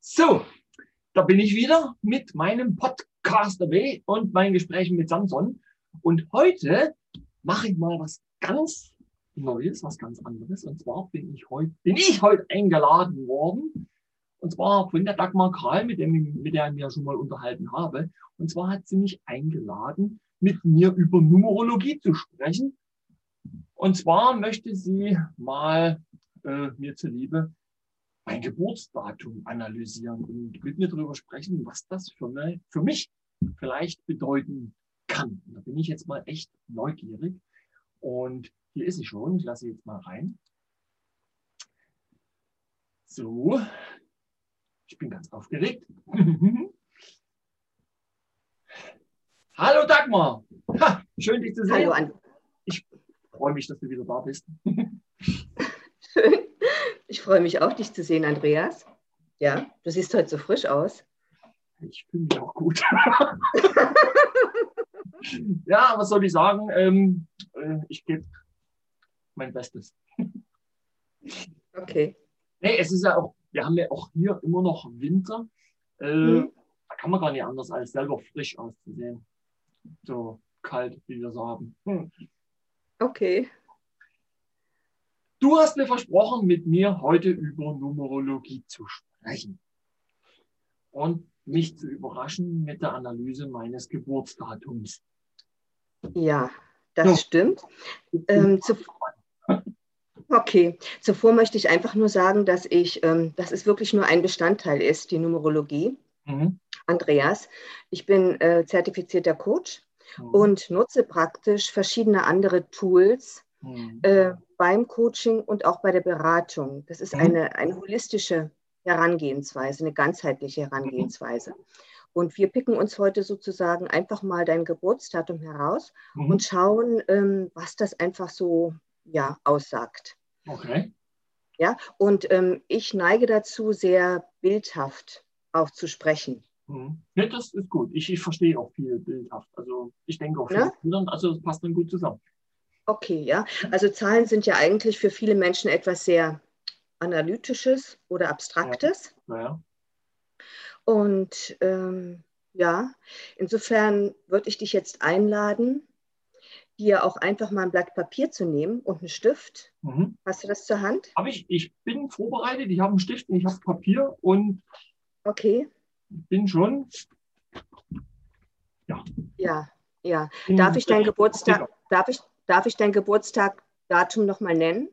So, da bin ich wieder mit meinem Podcast dabei und meinen Gesprächen mit Samson. Und heute mache ich mal was ganz Neues, was ganz anderes. Und zwar bin ich heute, bin ich heute eingeladen worden. Und zwar von der Dagmar Karl, mit, dem, mit der ich ja schon mal unterhalten habe. Und zwar hat sie mich eingeladen, mit mir über Numerologie zu sprechen. Und zwar möchte sie mal äh, mir zuliebe mein Geburtsdatum analysieren und mit mir darüber sprechen, was das für, eine, für mich vielleicht bedeuten kann. da bin ich jetzt mal echt neugierig. Und hier ist sie schon. Ich lasse sie jetzt mal rein. So. Ich bin ganz aufgeregt. Hallo Dagmar. Ha, schön, dich zu sehen. Hallo An. Ich freue mich, dass du wieder da bist. Schön. Ich freue mich auch, dich zu sehen, Andreas. Ja, du siehst heute so frisch aus. Ich fühle mich auch gut. ja, was soll ich sagen? Ähm, äh, ich gebe mein Bestes. Okay. Nee, es ist ja auch, wir haben ja auch hier immer noch Winter. Äh, mhm. Da kann man gar nicht anders, als selber frisch auszusehen. So kalt, wie wir es haben. Hm. Okay. Du hast mir versprochen, mit mir heute über Numerologie zu sprechen und mich zu überraschen mit der Analyse meines Geburtsdatums. Ja, das so. stimmt. Ähm, zu, okay, zuvor möchte ich einfach nur sagen, dass ich, ähm, dass es wirklich nur ein Bestandteil ist, die Numerologie. Mhm. Andreas, ich bin äh, zertifizierter Coach mhm. und nutze praktisch verschiedene andere Tools, mhm. äh, beim Coaching und auch bei der Beratung. Das ist mhm. eine, eine holistische Herangehensweise, eine ganzheitliche Herangehensweise. Und wir picken uns heute sozusagen einfach mal dein Geburtsdatum heraus mhm. und schauen, ähm, was das einfach so ja, aussagt. Okay. Ja, und ähm, ich neige dazu, sehr bildhaft auch zu sprechen. Mhm. Ja, das ist gut. Ich, ich verstehe auch viel bildhaft. Also ich denke auch viel. Ne? Also das passt dann gut zusammen. Okay, ja. Also Zahlen sind ja eigentlich für viele Menschen etwas sehr Analytisches oder Abstraktes. Ja. ja. Und ähm, ja, insofern würde ich dich jetzt einladen, dir auch einfach mal ein Blatt Papier zu nehmen und einen Stift. Mhm. Hast du das zur Hand? Habe ich. Ich bin vorbereitet. Ich habe einen Stift und ich habe Papier und okay. bin schon. Ja. Ja, ja. Darf ich deinen Geburtstag, darf ich, Darf ich dein Geburtstagdatum nochmal nennen?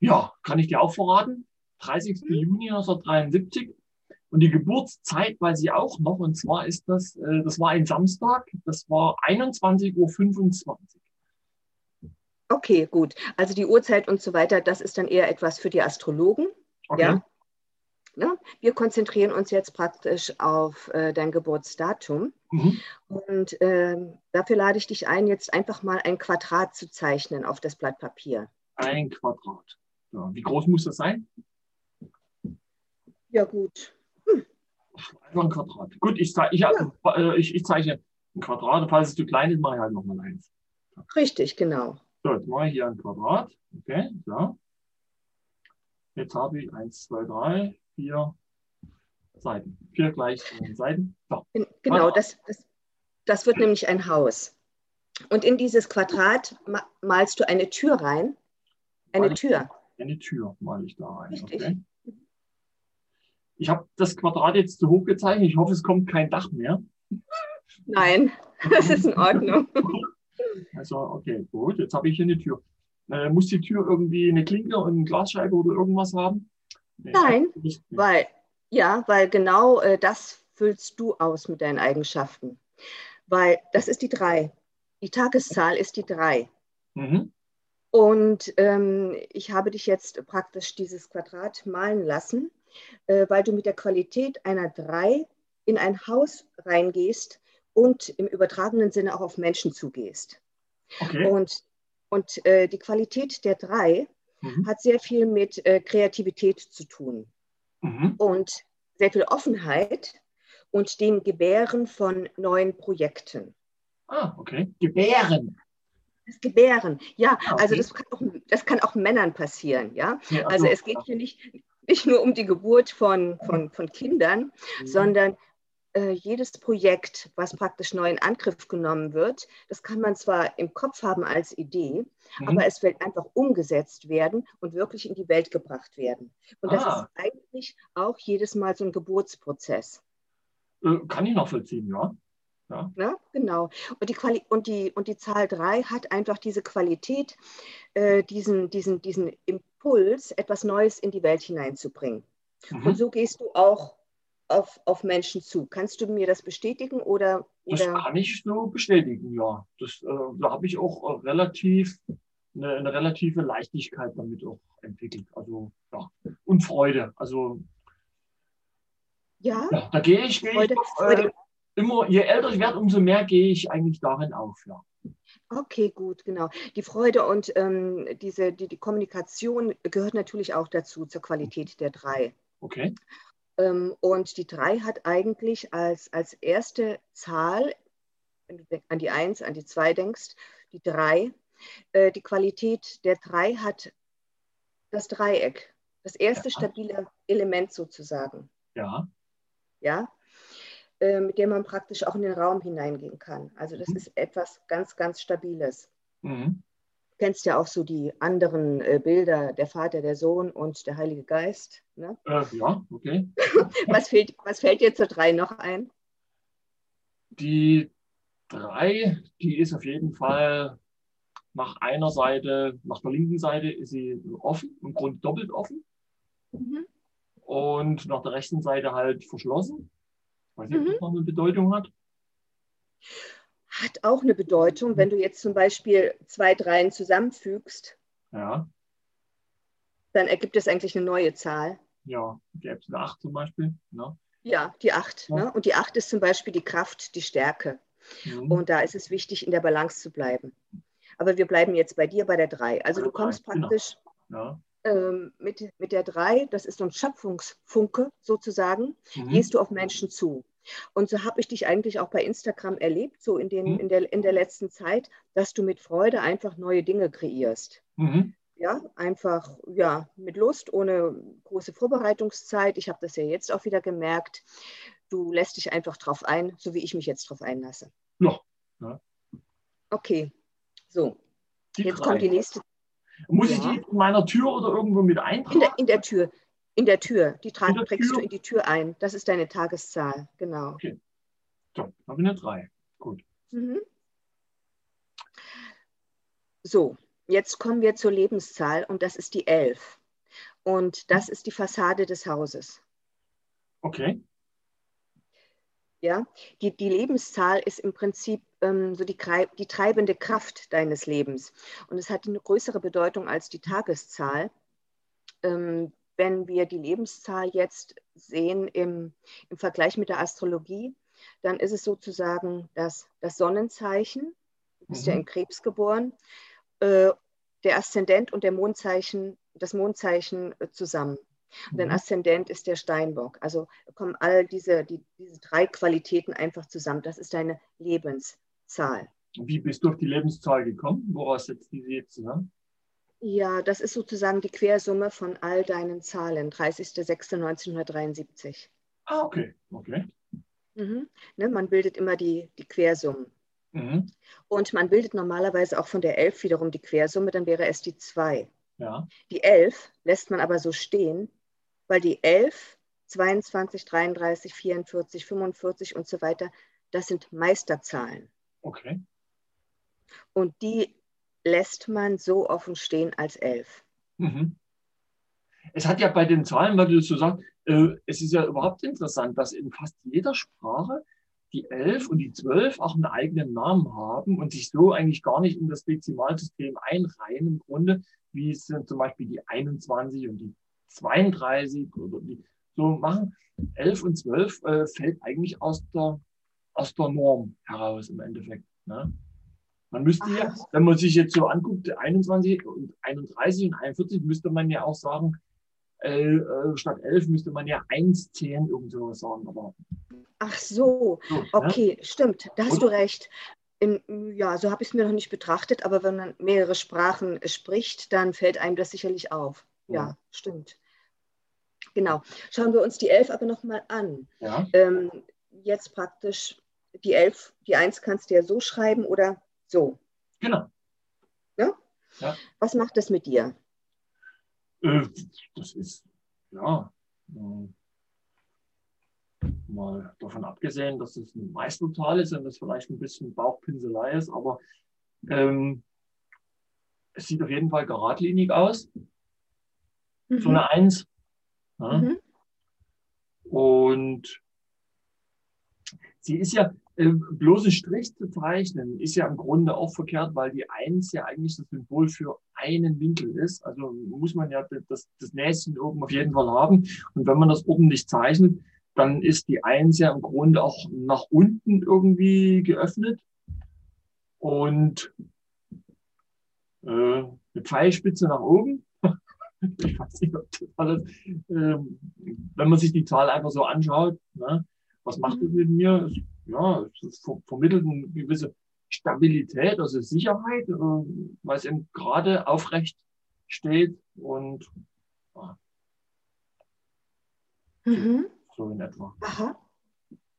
Ja, kann ich dir auch verraten. 30. Mhm. Juni 1973. Und die Geburtszeit weiß ich auch noch. Und zwar ist das, äh, das war ein Samstag. Das war 21.25 Uhr. Okay, gut. Also die Uhrzeit und so weiter, das ist dann eher etwas für die Astrologen. Okay. Ja? Ne? Wir konzentrieren uns jetzt praktisch auf äh, dein Geburtsdatum. Mhm. Und äh, dafür lade ich dich ein, jetzt einfach mal ein Quadrat zu zeichnen auf das Blatt Papier. Ein Quadrat. Ja, wie groß muss das sein? Ja, gut. Hm. Einfach ein Quadrat. Gut, ich, ich, ja. äh, ich, ich zeichne ein Quadrat. Falls es zu klein ist, mache ich halt nochmal eins. Richtig, genau. So, jetzt mache ich hier ein Quadrat. Okay, so. Jetzt habe ich 1, 2, 3, vier Seiten. Vier gleich Seiten. So. Genau, das, das, das wird nämlich ein Haus. Und in dieses Quadrat malst du eine Tür rein. Eine Tür. Eine Tür male ich da rein. Richtig. Okay. Ich habe das Quadrat jetzt zu hoch gezeichnet. Ich hoffe, es kommt kein Dach mehr. Nein, das ist in Ordnung. Also, okay, gut. Jetzt habe ich hier eine Tür. Äh, muss die Tür irgendwie eine Klinke und eine Glasscheibe oder irgendwas haben? Nein, weil, ja, weil genau äh, das füllst du aus mit deinen Eigenschaften. Weil das ist die drei. Die Tageszahl ist die drei. Mhm. Und ähm, ich habe dich jetzt praktisch dieses Quadrat malen lassen, äh, weil du mit der Qualität einer drei in ein Haus reingehst und im übertragenen Sinne auch auf Menschen zugehst. Okay. Und, und äh, die Qualität der drei mhm. hat sehr viel mit äh, Kreativität zu tun mhm. und sehr viel Offenheit und dem Gebären von neuen Projekten. Ah, okay. Gebären. Das Gebären, ja, ah, okay. also das kann, auch, das kann auch Männern passieren, ja. ja also, also es geht hier nicht, nicht nur um die Geburt von, von, von Kindern, mhm. sondern äh, jedes Projekt, was praktisch neu in Angriff genommen wird, das kann man zwar im Kopf haben als Idee, mhm. aber es will einfach umgesetzt werden und wirklich in die Welt gebracht werden. Und das ah. ist eigentlich auch jedes Mal so ein Geburtsprozess. Äh, kann ich nachvollziehen, ja. Ja. ja, genau. Und die, Quali und, die, und die Zahl 3 hat einfach diese Qualität, äh, diesen, diesen, diesen Impuls, etwas Neues in die Welt hineinzubringen. Mhm. Und so gehst du auch auf, auf Menschen zu. Kannst du mir das bestätigen oder? Das kann ich so bestätigen, ja. Das, äh, da habe ich auch äh, relativ eine, eine, relative Leichtigkeit damit auch entwickelt. Also ja. Und Freude. Also ja, ja da gehe ich, gehe Freude, ich doch, Freude. Äh, immer, je älter ich werde, umso mehr gehe ich eigentlich darin auf, ja. Okay, gut, genau. Die Freude und ähm, diese, die, die Kommunikation gehört natürlich auch dazu, zur Qualität der drei. Okay. Ähm, und die drei hat eigentlich als, als erste Zahl, wenn du an die Eins, an die Zwei denkst, die drei, äh, die Qualität der drei hat das Dreieck, das erste ja. stabile Element sozusagen. Ja. Ja, äh, mit dem man praktisch auch in den Raum hineingehen kann. Also das mhm. ist etwas ganz, ganz Stabiles. Mhm. Du kennst ja auch so die anderen äh, Bilder, der Vater, der Sohn und der Heilige Geist. Ne? Äh, ja, okay. was, fehlt, was fällt dir zur drei noch ein? Die drei, die ist auf jeden Fall nach einer Seite, nach der linken Seite ist sie offen, im Grunde doppelt offen. Mhm. Und nach der rechten Seite halt verschlossen. Weiß nicht, ob das mhm. noch eine Bedeutung hat. Hat auch eine Bedeutung, wenn du jetzt zum Beispiel zwei Dreien zusammenfügst. Ja. Dann ergibt es eigentlich eine neue Zahl. Ja, die eine 8 zum Beispiel. Ne? Ja, die 8. Ja. Ne? Und die 8 ist zum Beispiel die Kraft, die Stärke. Mhm. Und da ist es wichtig, in der Balance zu bleiben. Aber wir bleiben jetzt bei dir bei der 3. Also du kommst genau. praktisch genau. ja. ähm, mit, mit der 3, das ist so ein Schöpfungsfunke sozusagen, mhm. gehst du auf Menschen zu. Und so habe ich dich eigentlich auch bei Instagram erlebt, so in, den, mhm. in, der, in der letzten Zeit, dass du mit Freude einfach neue Dinge kreierst. Mhm. Ja, einfach ja, mit Lust, ohne große Vorbereitungszeit. Ich habe das ja jetzt auch wieder gemerkt. Du lässt dich einfach drauf ein, so wie ich mich jetzt drauf einlasse. Ja. ja. Okay, so. Die jetzt drei. kommt die nächste. Muss ja. ich die in meiner Tür oder irgendwo mit eintragen? In der, in der Tür. In der Tür. Die Trag trägst du in die Tür ein. Das ist deine Tageszahl, genau. Okay. So, dann habe eine 3. Gut. Mhm. So, jetzt kommen wir zur Lebenszahl und das ist die 11. Und das ist die Fassade des Hauses. Okay. Ja, die, die Lebenszahl ist im Prinzip ähm, so die, die treibende Kraft deines Lebens. Und es hat eine größere Bedeutung als die Tageszahl. Ähm, wenn wir die Lebenszahl jetzt sehen im, im Vergleich mit der Astrologie, dann ist es sozusagen das, das Sonnenzeichen, du bist mhm. ja im Krebs geboren, äh, der Aszendent und der Mondzeichen, das Mondzeichen äh, zusammen. Und mhm. Aszendent ist der Steinbock. Also kommen all diese, die, diese drei Qualitäten einfach zusammen. Das ist deine Lebenszahl. Wie bist du auf die Lebenszahl gekommen? Woraus setzt diese jetzt zusammen? Ja, das ist sozusagen die Quersumme von all deinen Zahlen, 30.06.1973. Ah, okay, okay. Mhm. Ne, man bildet immer die, die Quersummen. Mhm. Und man bildet normalerweise auch von der 11 wiederum die Quersumme, dann wäre es die 2. Ja. Die 11 lässt man aber so stehen, weil die 11, 22, 33, 44, 45 und so weiter, das sind Meisterzahlen. Okay. Und die lässt man so offen stehen als elf. Mhm. Es hat ja bei den Zahlen, weil du so sagst, äh, es ist ja überhaupt interessant, dass in fast jeder Sprache die 11 und die 12 auch einen eigenen Namen haben und sich so eigentlich gar nicht in das Dezimalsystem einreihen im Grunde, wie es zum Beispiel die 21 und die 32 oder die so machen. 11 und 12 äh, fällt eigentlich aus der, aus der Norm heraus im Endeffekt. Ne? Man müsste ja, wenn man sich jetzt so anguckt, 21 und 31 und 41, müsste man ja auch sagen, äh, äh, statt 11 müsste man ja 1, 10 irgendwo sagen. Aber Ach so, so ne? okay, ne? stimmt, da hast und? du recht. In, ja, so habe ich es mir noch nicht betrachtet, aber wenn man mehrere Sprachen spricht, dann fällt einem das sicherlich auf. Ja, ja. stimmt. genau. Schauen wir uns die 11 aber nochmal an. Ja. Ähm, jetzt praktisch die 11, die 1 kannst du ja so schreiben oder so. Genau. Ja? ja. Was macht das mit dir? Äh, das ist, ja, äh, mal davon abgesehen, dass es ein Meistertal ist und das vielleicht ein bisschen Bauchpinselei ist, aber ähm, es sieht auf jeden Fall geradlinig aus. Mhm. So eine Eins. Ja. Mhm. Und sie ist ja, äh, bloßen Strich zu zeichnen, ist ja im Grunde auch verkehrt, weil die Eins ja eigentlich das Symbol für einen Winkel ist. Also muss man ja das, das Näschen oben auf jeden Fall haben. Und wenn man das oben nicht zeichnet, dann ist die Eins ja im Grunde auch nach unten irgendwie geöffnet. Und äh, eine Pfeilspitze nach oben. ich weiß nicht, ob das alles, äh, wenn man sich die Zahl einfach so anschaut, ne, was macht das mit mir? Ja, es vermittelt eine gewisse Stabilität, also Sicherheit, äh, weil es eben gerade aufrecht steht und ja. mhm. so in etwa. Aha,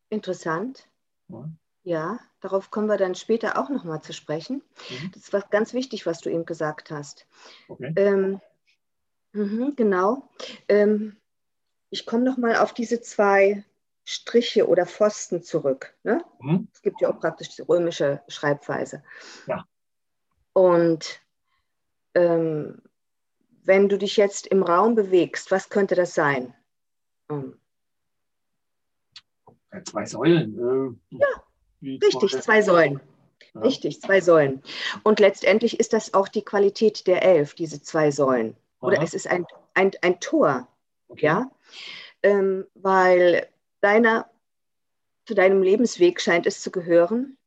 interessant. Ja. Ja, darauf kommen wir dann später auch nochmal zu sprechen. Mhm. Das war ganz wichtig, was du eben gesagt hast. Okay. Ähm, mh, genau. Ähm, ich komme nochmal auf diese zwei Striche oder Pfosten zurück. Ne? Mhm. Es gibt ja auch praktisch die römische Schreibweise. Ja. Und ähm, wenn du dich jetzt im Raum bewegst, was könnte das sein? Ähm, zwei Säulen. Äh, ja, Richtig, zwei Säulen. Ja. Richtig, zwei Säulen. Und letztendlich ist das auch die Qualität der Elf, diese zwei Säulen. Oder Aha. es ist ein, ein, ein Tor, okay. ja, ähm, weil deiner, zu deinem Lebensweg scheint es zu gehören,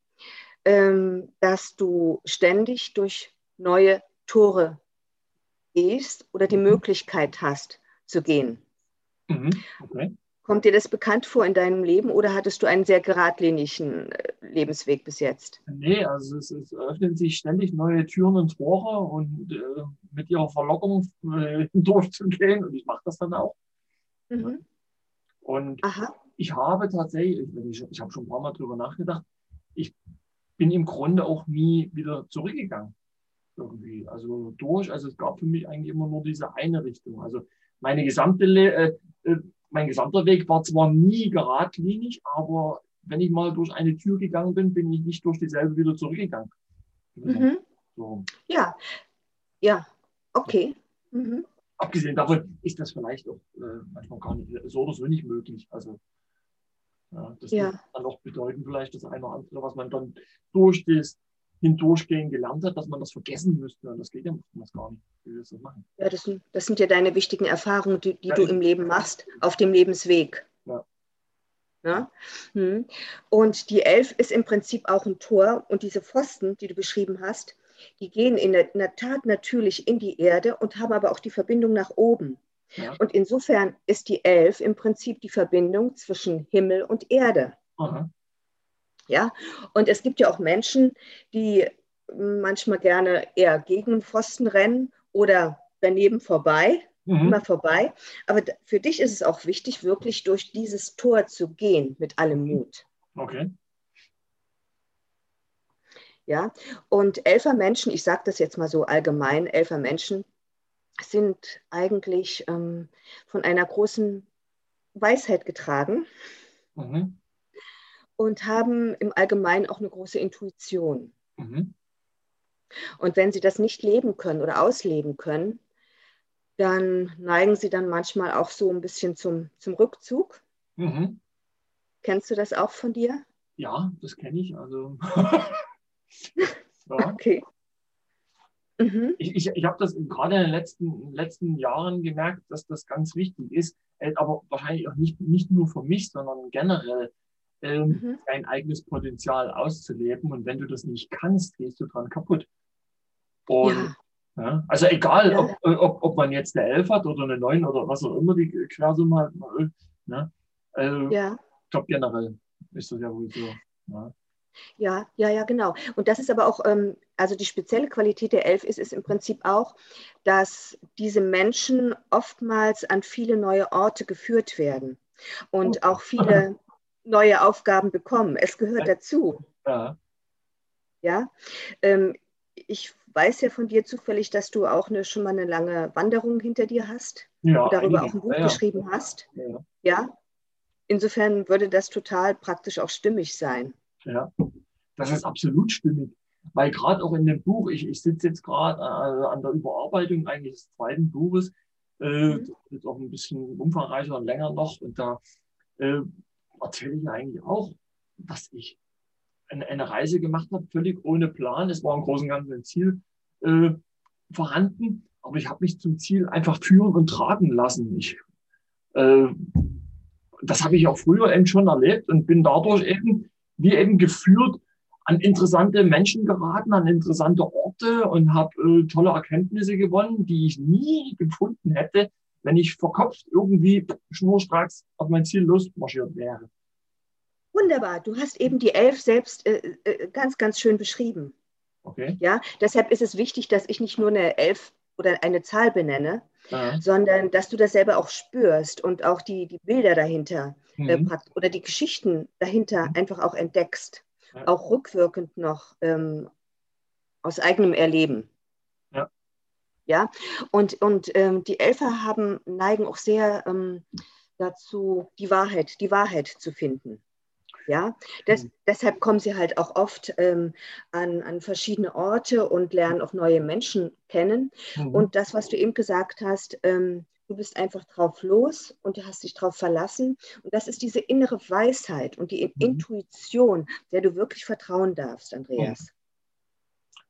ähm, dass du ständig durch neue Tore gehst oder die mhm. Möglichkeit hast zu gehen. Mhm. Okay. Kommt dir das bekannt vor in deinem Leben oder hattest du einen sehr geradlinigen äh, Lebensweg bis jetzt? Nee, also es, es öffnen sich ständig neue Türen und Tore und äh, mit ihrer Verlockung äh, durchzugehen und ich mache das dann auch. Mhm. Und Aha. Ich habe tatsächlich, ich, ich habe schon ein paar Mal drüber nachgedacht, ich bin im Grunde auch nie wieder zurückgegangen. Irgendwie. Also durch, also es gab für mich eigentlich immer nur diese eine Richtung. Also meine gesamte äh, äh mein gesamter Weg war zwar nie geradlinig, aber wenn ich mal durch eine Tür gegangen bin, bin ich nicht durch dieselbe wieder zurückgegangen. Mhm. So. Ja, ja, okay. Mhm. Abgesehen davon ist das vielleicht auch äh, manchmal gar nicht so oder so nicht möglich. Also ja, das ja. kann auch bedeuten, vielleicht das eine oder andere, was man dann durch das hindurchgehen gelernt hat, dass man das vergessen müsste. Und das geht ja gar nicht. Wie das machen? Ja, das sind, das sind ja deine wichtigen Erfahrungen, die, die ja, du im Leben machst, auf dem Lebensweg. Ja. ja? Hm. Und die Elf ist im Prinzip auch ein Tor. Und diese Pfosten, die du beschrieben hast, die gehen in der, in der Tat natürlich in die Erde und haben aber auch die Verbindung nach oben. Ja. Und insofern ist die Elf im Prinzip die Verbindung zwischen Himmel und Erde. Aha. Ja, und es gibt ja auch Menschen, die manchmal gerne eher gegen Pfosten rennen oder daneben vorbei, mhm. immer vorbei. Aber für dich ist es auch wichtig, wirklich durch dieses Tor zu gehen mit allem Mut. Okay. Ja, und Elfer Menschen, ich sage das jetzt mal so allgemein, Elfer Menschen sind eigentlich ähm, von einer großen Weisheit getragen. Mhm und haben im Allgemeinen auch eine große Intuition. Mhm. Und wenn sie das nicht leben können oder ausleben können, dann neigen sie dann manchmal auch so ein bisschen zum, zum Rückzug. Mhm. Kennst du das auch von dir? Ja, das kenne ich. Also. ja. Okay. Mhm. Ich, ich, ich habe das gerade in den letzten, letzten Jahren gemerkt, dass das ganz wichtig ist, äh, aber wahrscheinlich auch nicht, nicht nur für mich, sondern generell ähm, mhm. dein eigenes Potenzial auszuleben. Und wenn du das nicht kannst, gehst du dran kaputt. Und, ja. Ja, also egal, ja. ob, ob, ob man jetzt eine 11 hat oder eine 9 oder was auch immer die Quersumme hat. Ne? Also, ja. Ich glaube generell ist das ja wohl so. Ja. Ja, ja, ja, genau. Und das ist aber auch ähm, also die spezielle Qualität der Elf ist es im Prinzip auch, dass diese Menschen oftmals an viele neue Orte geführt werden und auch viele neue Aufgaben bekommen. Es gehört dazu. Ja. Ja. Ähm, ich weiß ja von dir zufällig, dass du auch eine, schon mal eine lange Wanderung hinter dir hast ja, und darüber auch ein Buch ja, geschrieben hast. Ja. Insofern würde das total praktisch auch stimmig sein. Ja, das ist absolut stimmig. Weil gerade auch in dem Buch, ich, ich sitze jetzt gerade äh, an der Überarbeitung eigentlich des zweiten Buches, äh, mhm. ist auch ein bisschen umfangreicher und länger noch. Und da äh, erzähle ich eigentlich auch, dass ich eine, eine Reise gemacht habe, völlig ohne Plan. Es war im Großen und Ganzen ein Ziel äh, vorhanden, aber ich habe mich zum Ziel einfach führen und tragen lassen. Ich, äh, das habe ich auch früher eben schon erlebt und bin dadurch eben, wie eben geführt, an interessante Menschen geraten, an interessante Orte und habe äh, tolle Erkenntnisse gewonnen, die ich nie gefunden hätte, wenn ich verkopft irgendwie schnurstracks auf mein Ziel losmarschiert wäre. Wunderbar, du hast eben die Elf selbst äh, äh, ganz, ganz schön beschrieben. Okay. Ja, deshalb ist es wichtig, dass ich nicht nur eine Elf oder eine Zahl benenne, ja. sondern dass du das selber auch spürst und auch die, die Bilder dahinter äh, mhm. oder die Geschichten dahinter mhm. einfach auch entdeckst auch rückwirkend noch ähm, aus eigenem Erleben. Ja. Ja, und, und ähm, die Elfer haben, neigen auch sehr ähm, dazu, die Wahrheit, die Wahrheit zu finden. Ja, Des, mhm. deshalb kommen sie halt auch oft ähm, an, an verschiedene Orte und lernen auch neue Menschen kennen. Mhm. Und das, was du eben gesagt hast, ähm, Du bist einfach drauf los und du hast dich drauf verlassen. Und das ist diese innere Weisheit und die mhm. Intuition, der du wirklich vertrauen darfst, Andreas.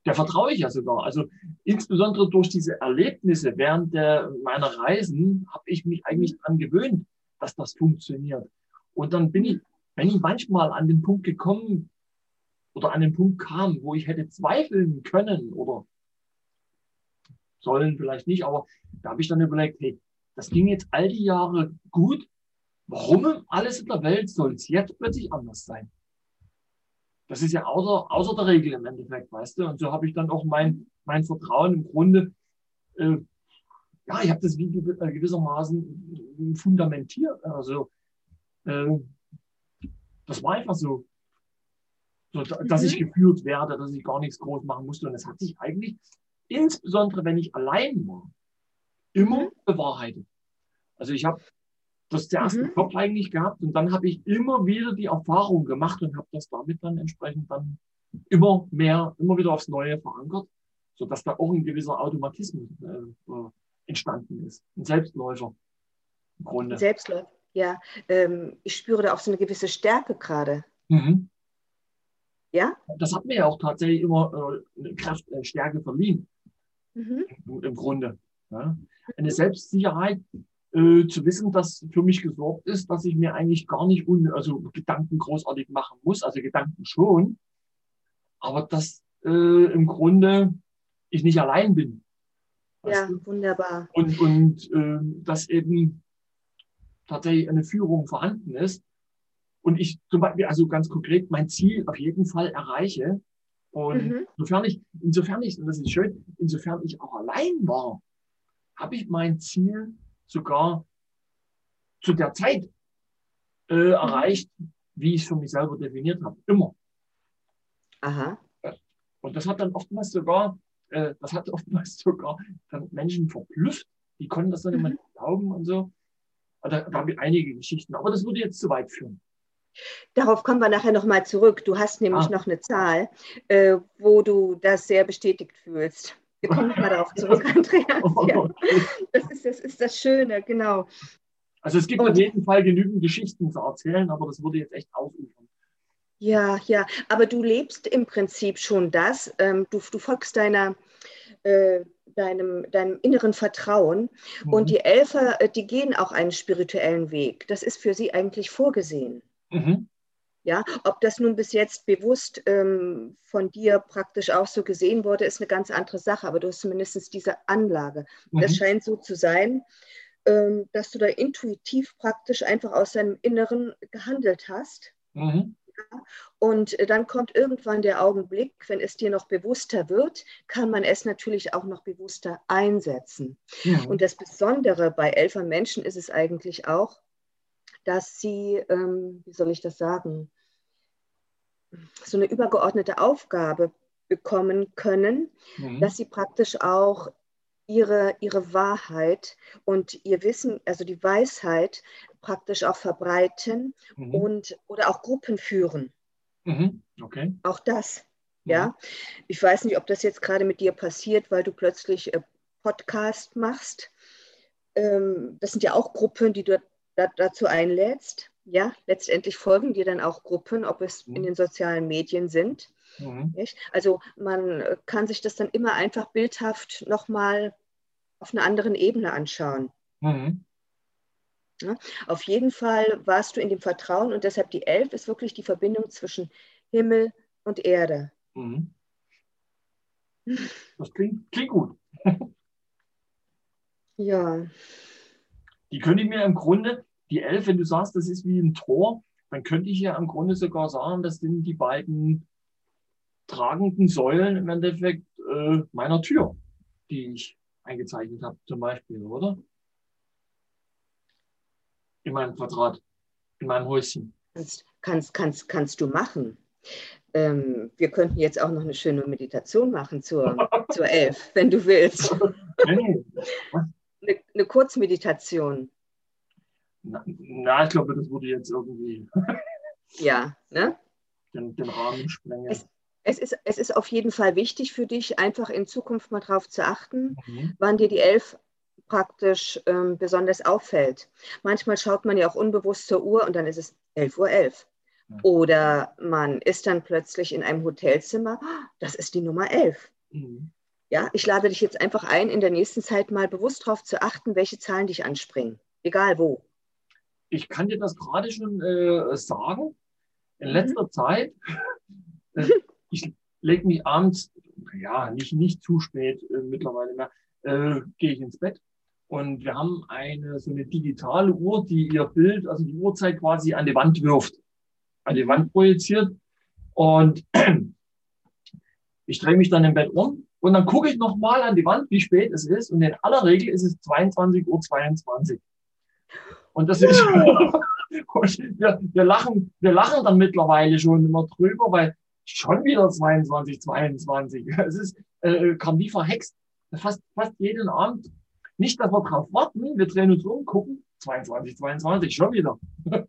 Der vertraue ich ja sogar. Also insbesondere durch diese Erlebnisse während der, meiner Reisen habe ich mich eigentlich mhm. daran gewöhnt, dass das funktioniert. Und dann bin ich, wenn ich manchmal an den Punkt gekommen oder an den Punkt kam, wo ich hätte zweifeln können oder sollen vielleicht nicht, aber da habe ich dann überlegt, hey, das ging jetzt all die Jahre gut. Warum alles in der Welt soll es jetzt plötzlich anders sein? Das ist ja außer, außer der Regel im Endeffekt, weißt du? Und so habe ich dann auch mein, mein Vertrauen im Grunde, äh, ja, ich habe das wie äh, gewissermaßen fundamentiert. Also, äh, das war einfach so, so dass mhm. ich geführt werde, dass ich gar nichts groß machen musste. Und es hat sich eigentlich insbesondere wenn ich allein war, immer mhm. bewahrheitet. Also ich habe das zuerst mhm. im Kopf eigentlich gehabt und dann habe ich immer wieder die Erfahrung gemacht und habe das damit dann entsprechend dann immer mehr, immer wieder aufs Neue verankert, sodass da auch ein gewisser Automatismus äh, äh entstanden ist. Ein Selbstläufer im Grunde. Selbstläufer, ja. Ähm, ich spüre da auch so eine gewisse Stärke gerade. Mhm. Ja? Das hat mir ja auch tatsächlich immer äh, Kraft, äh, Stärke verliehen mhm. im Grunde. Ja. Eine Selbstsicherheit, äh, zu wissen, dass für mich gesorgt ist, dass ich mir eigentlich gar nicht un also Gedanken großartig machen muss, also Gedanken schon, aber dass äh, im Grunde ich nicht allein bin. Ja, du? wunderbar. Und, und äh, dass eben tatsächlich eine Führung vorhanden ist und ich zum Beispiel, also ganz konkret, mein Ziel auf jeden Fall erreiche, und mhm. insofern ich, insofern ich, und das ist schön, insofern ich auch allein war, habe ich mein Ziel sogar zu der Zeit äh, mhm. erreicht, wie ich es für mich selber definiert habe. Immer. Aha. Und das hat dann oftmals sogar, äh, das hat oftmals sogar dann Menschen verblüfft. Die konnten das dann mhm. immer nicht glauben und so. Da, da habe ich einige Geschichten. Aber das würde jetzt zu weit führen. Darauf kommen wir nachher nochmal zurück. Du hast nämlich ah. noch eine Zahl, äh, wo du das sehr bestätigt fühlst. Wir kommen nochmal darauf zurück, Andreas. Ja. Das, ist, das ist das Schöne, genau. Also es gibt Und, auf jeden Fall genügend Geschichten zu erzählen, aber das würde jetzt echt aufufern. Ja, ja, aber du lebst im Prinzip schon das. Ähm, du, du folgst deiner, äh, deinem, deinem inneren Vertrauen. Mhm. Und die Elfer, äh, die gehen auch einen spirituellen Weg. Das ist für sie eigentlich vorgesehen. Mhm. Ja, ob das nun bis jetzt bewusst ähm, von dir praktisch auch so gesehen wurde, ist eine ganz andere Sache, aber du hast zumindest diese Anlage. Mhm. Das scheint so zu sein, ähm, dass du da intuitiv praktisch einfach aus deinem Inneren gehandelt hast. Mhm. Und äh, dann kommt irgendwann der Augenblick, wenn es dir noch bewusster wird, kann man es natürlich auch noch bewusster einsetzen. Ja. Und das Besondere bei elfer Menschen ist es eigentlich auch, dass sie, ähm, wie soll ich das sagen, so eine übergeordnete Aufgabe bekommen können, mhm. dass sie praktisch auch ihre, ihre Wahrheit und ihr Wissen, also die Weisheit praktisch auch verbreiten mhm. und oder auch Gruppen führen. Mhm. Okay. Auch das. Mhm. Ja. Ich weiß nicht, ob das jetzt gerade mit dir passiert, weil du plötzlich äh, Podcast machst. Ähm, das sind ja auch Gruppen, die du dazu einlädst. Ja, letztendlich folgen dir dann auch Gruppen, ob es in mhm. den sozialen Medien sind. Mhm. Also man äh, kann sich das dann immer einfach bildhaft nochmal auf einer anderen Ebene anschauen. Mhm. Ja, auf jeden Fall warst du in dem Vertrauen und deshalb die Elf ist wirklich die Verbindung zwischen Himmel und Erde. Mhm. Das klingt, klingt gut. ja. Die könnte ich mir im Grunde, die Elf, wenn du sagst, das ist wie ein Tor, dann könnte ich ja im Grunde sogar sagen, das sind die beiden tragenden Säulen im Endeffekt äh, meiner Tür, die ich eingezeichnet habe, zum Beispiel, oder? In meinem Quadrat, in meinem Häuschen. Kannst, kannst, kannst, kannst du machen. Ähm, wir könnten jetzt auch noch eine schöne Meditation machen zur, zur Elf, wenn du willst. Nee. Eine, eine Kurzmeditation. Na, na, ich glaube, das würde jetzt irgendwie ja, ne? den, den Rahmen sprengen. Es, es ist, es ist auf jeden Fall wichtig für dich, einfach in Zukunft mal darauf zu achten, mhm. wann dir die Elf praktisch ähm, besonders auffällt. Manchmal schaut man ja auch unbewusst zur Uhr und dann ist es 11.11 Uhr. 11. Mhm. Oder man ist dann plötzlich in einem Hotelzimmer, das ist die Nummer 11. Mhm. Ja, ich lade dich jetzt einfach ein, in der nächsten Zeit mal bewusst darauf zu achten, welche Zahlen dich anspringen, egal wo. Ich kann dir das gerade schon äh, sagen. In mhm. letzter Zeit äh, ich lege mich abends, ja, nicht, nicht zu spät äh, mittlerweile mehr, äh, gehe ich ins Bett. Und wir haben eine so eine digitale Uhr, die ihr Bild, also die Uhrzeit quasi an die Wand wirft, an die Wand projiziert. Und ich drehe mich dann im Bett um und dann gucke ich nochmal an die Wand, wie spät es ist. Und in aller Regel ist es 22.22 Uhr. 22. Und das ist, wir, wir, lachen, wir lachen dann mittlerweile schon immer drüber, weil schon wieder 22, 22. Es ist, äh, kam wie verhext. Fast, fast jeden Abend. Nicht, dass wir drauf warten, wir drehen uns um, gucken, 22, 22, schon wieder.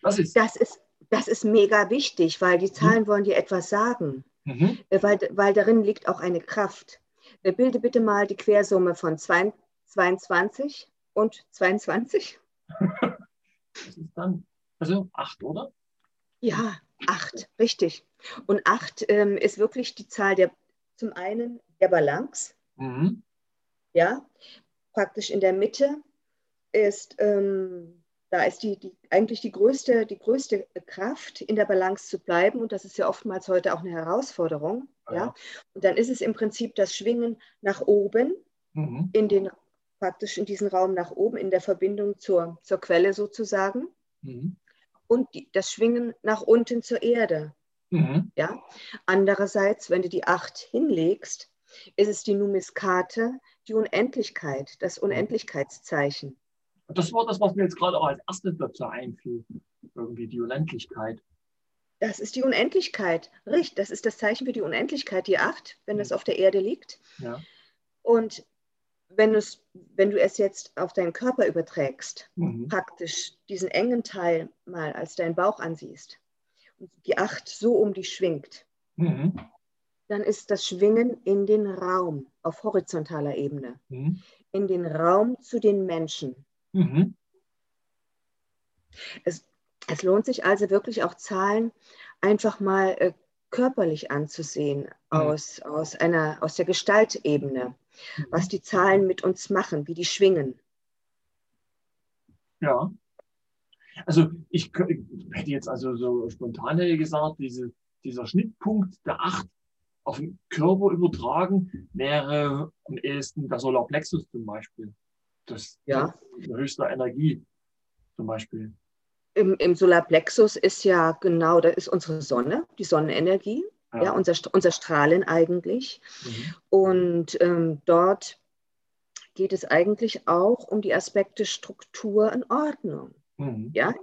Das ist, das ist, das ist mega wichtig, weil die Zahlen mhm. wollen dir etwas sagen. Mhm. Äh, weil, weil darin liegt auch eine Kraft. Äh, bilde bitte mal die Quersumme von 22 und 22. Das ist dann, also 8, oder? Ja, Acht, richtig. Und acht ähm, ist wirklich die Zahl der, zum einen der Balance. Mhm. Ja, praktisch in der Mitte ist, ähm, da ist die, die, eigentlich die größte, die größte Kraft, in der Balance zu bleiben. Und das ist ja oftmals heute auch eine Herausforderung. Ja. ja. Und dann ist es im Prinzip das Schwingen nach oben, mhm. in den, praktisch in diesen Raum nach oben, in der Verbindung zur, zur Quelle sozusagen. Mhm und die, das Schwingen nach unten zur Erde. Mhm. Ja? Andererseits, wenn du die acht hinlegst, ist es die Numiskate, die Unendlichkeit, das Unendlichkeitszeichen. Das war das, was mir jetzt gerade auch als erstes dazu einfiel. Irgendwie die Unendlichkeit. Das ist die Unendlichkeit. Richtig, das ist das Zeichen für die Unendlichkeit, die acht, wenn es auf der Erde liegt. Ja. Und wenn, wenn du es jetzt auf deinen Körper überträgst, mhm. praktisch diesen engen Teil mal als deinen Bauch ansiehst und die Acht so um dich schwingt, mhm. dann ist das Schwingen in den Raum auf horizontaler Ebene, mhm. in den Raum zu den Menschen. Mhm. Es, es lohnt sich also wirklich auch Zahlen einfach mal äh, körperlich anzusehen mhm. aus, aus, einer, aus der Gestaltebene was die Zahlen mit uns machen, wie die schwingen. Ja. Also ich, ich hätte jetzt also so spontan gesagt, diese, dieser Schnittpunkt der acht auf den Körper übertragen wäre am ehesten der Solarplexus zum Beispiel. Das, ja. die höchste Energie zum Beispiel. im, im Solarplexus ist ja genau, das ist unsere Sonne, die Sonnenenergie, ja, ja unser, unser Strahlen eigentlich. Mhm. Und ähm, dort geht es eigentlich auch um die Aspekte Struktur und Ordnung. Mhm. Ja,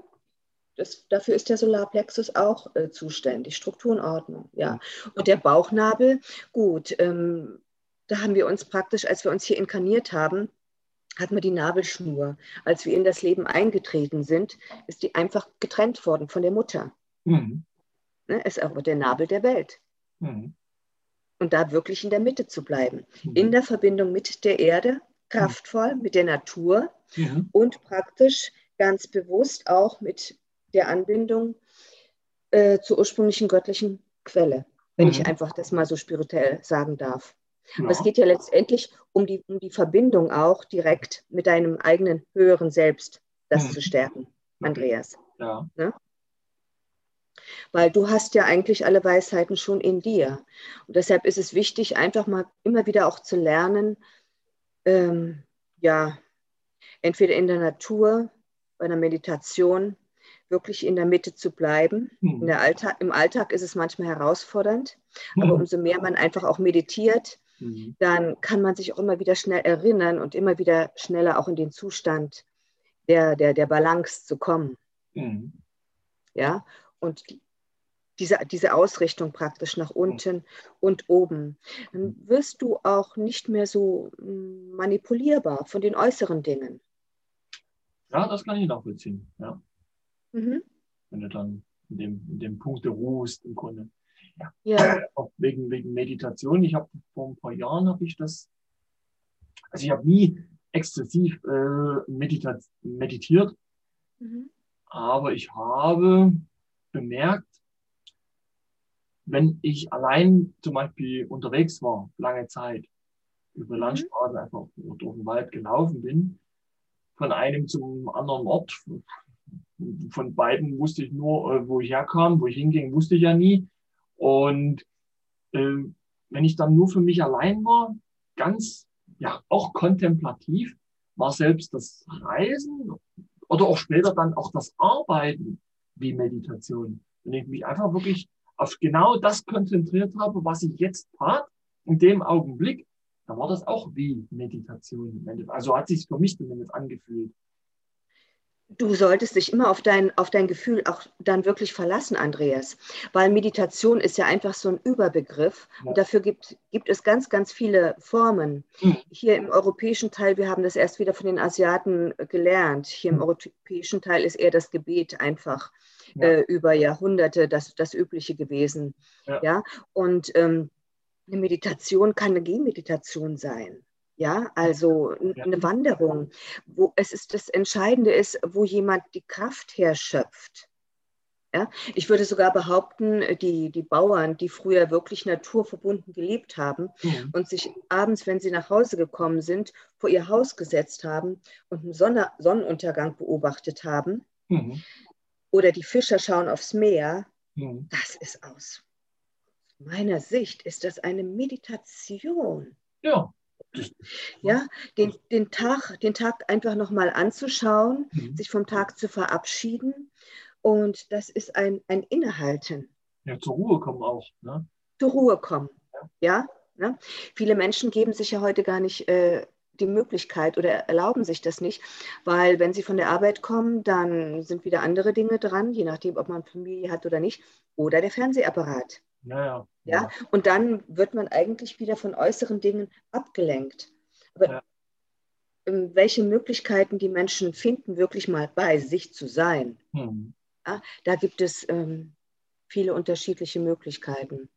das, dafür ist der Solarplexus auch äh, zuständig, Struktur und Ordnung. Ja. Und der Bauchnabel, gut, ähm, da haben wir uns praktisch, als wir uns hier inkarniert haben, hat man die Nabelschnur. Als wir in das Leben eingetreten sind, ist die einfach getrennt worden von der Mutter. Mhm. Ne, ist aber der Nabel der Welt. Mhm. Und da wirklich in der Mitte zu bleiben. Mhm. In der Verbindung mit der Erde, kraftvoll, mit der Natur mhm. und praktisch ganz bewusst auch mit der Anbindung äh, zur ursprünglichen göttlichen Quelle, wenn ich mhm. einfach das mal so spirituell sagen darf. Ja. es geht ja letztendlich um die, um die Verbindung auch direkt mit deinem eigenen höheren Selbst, das mhm. zu stärken, Andreas. Ja. Ne? Weil du hast ja eigentlich alle Weisheiten schon in dir. Und deshalb ist es wichtig, einfach mal immer wieder auch zu lernen, ähm, ja, entweder in der Natur, bei einer Meditation, wirklich in der Mitte zu bleiben. Der Alltag, Im Alltag ist es manchmal herausfordernd, aber umso mehr man einfach auch meditiert, Mhm. dann kann man sich auch immer wieder schnell erinnern und immer wieder schneller auch in den Zustand der, der, der Balance zu kommen. Mhm. Ja, und diese, diese Ausrichtung praktisch nach unten mhm. und oben. Dann mhm. wirst du auch nicht mehr so hm, manipulierbar von den äußeren Dingen. Ja, das kann ich nachvollziehen. Ja. Mhm. Wenn du dann in dem, in dem Punkt ruhst im Grunde. Ja. Auch wegen, wegen Meditation. Ich habe vor ein paar Jahren habe ich das, also ich habe nie exzessiv äh, medita meditiert, mhm. aber ich habe bemerkt, wenn ich allein zum Beispiel unterwegs war, lange Zeit, über mhm. Landstraße einfach durch den Wald gelaufen bin, von einem zum anderen Ort, von beiden wusste ich nur, äh, wo ich herkam, wo ich hinging, wusste ich ja nie. Und äh, wenn ich dann nur für mich allein war, ganz, ja, auch kontemplativ, war selbst das Reisen oder auch später dann auch das Arbeiten wie Meditation. Wenn ich mich einfach wirklich auf genau das konzentriert habe, was ich jetzt tat, in dem Augenblick, da war das auch wie Meditation. Also hat sich für mich zumindest angefühlt du solltest dich immer auf dein, auf dein Gefühl auch dann wirklich verlassen, Andreas. Weil Meditation ist ja einfach so ein Überbegriff. Ja. Und dafür gibt, gibt es ganz, ganz viele Formen. Mhm. Hier im europäischen Teil, wir haben das erst wieder von den Asiaten gelernt. Hier im hm. europäischen Teil ist eher das Gebet einfach ja. äh, über Jahrhunderte das, das Übliche gewesen. Ja. ja? Und ähm, eine Meditation kann eine Gehmeditation sein. Ja, also eine Wanderung, wo es ist das Entscheidende ist, wo jemand die Kraft herschöpft. Ja, ich würde sogar behaupten, die, die Bauern, die früher wirklich naturverbunden gelebt haben mhm. und sich abends, wenn sie nach Hause gekommen sind, vor ihr Haus gesetzt haben und einen Sonne, Sonnenuntergang beobachtet haben, mhm. oder die Fischer schauen aufs Meer, mhm. das ist aus meiner Sicht, ist das eine Meditation. Ja, ja, den, den, Tag, den Tag einfach nochmal anzuschauen, mhm. sich vom Tag zu verabschieden. Und das ist ein, ein Innehalten. Ja, zur Ruhe kommen auch. Ne? Zur Ruhe kommen. Ja. ja ne? Viele Menschen geben sich ja heute gar nicht äh, die Möglichkeit oder erlauben sich das nicht, weil wenn sie von der Arbeit kommen, dann sind wieder andere Dinge dran, je nachdem, ob man Familie hat oder nicht, oder der Fernsehapparat. Ja, ja. ja? Und dann wird man eigentlich wieder von äußeren Dingen abgelenkt. Aber. Ähm, welche Möglichkeiten die Menschen finden, wirklich mal bei sich zu sein, hm. da gibt es ähm, viele unterschiedliche Möglichkeiten.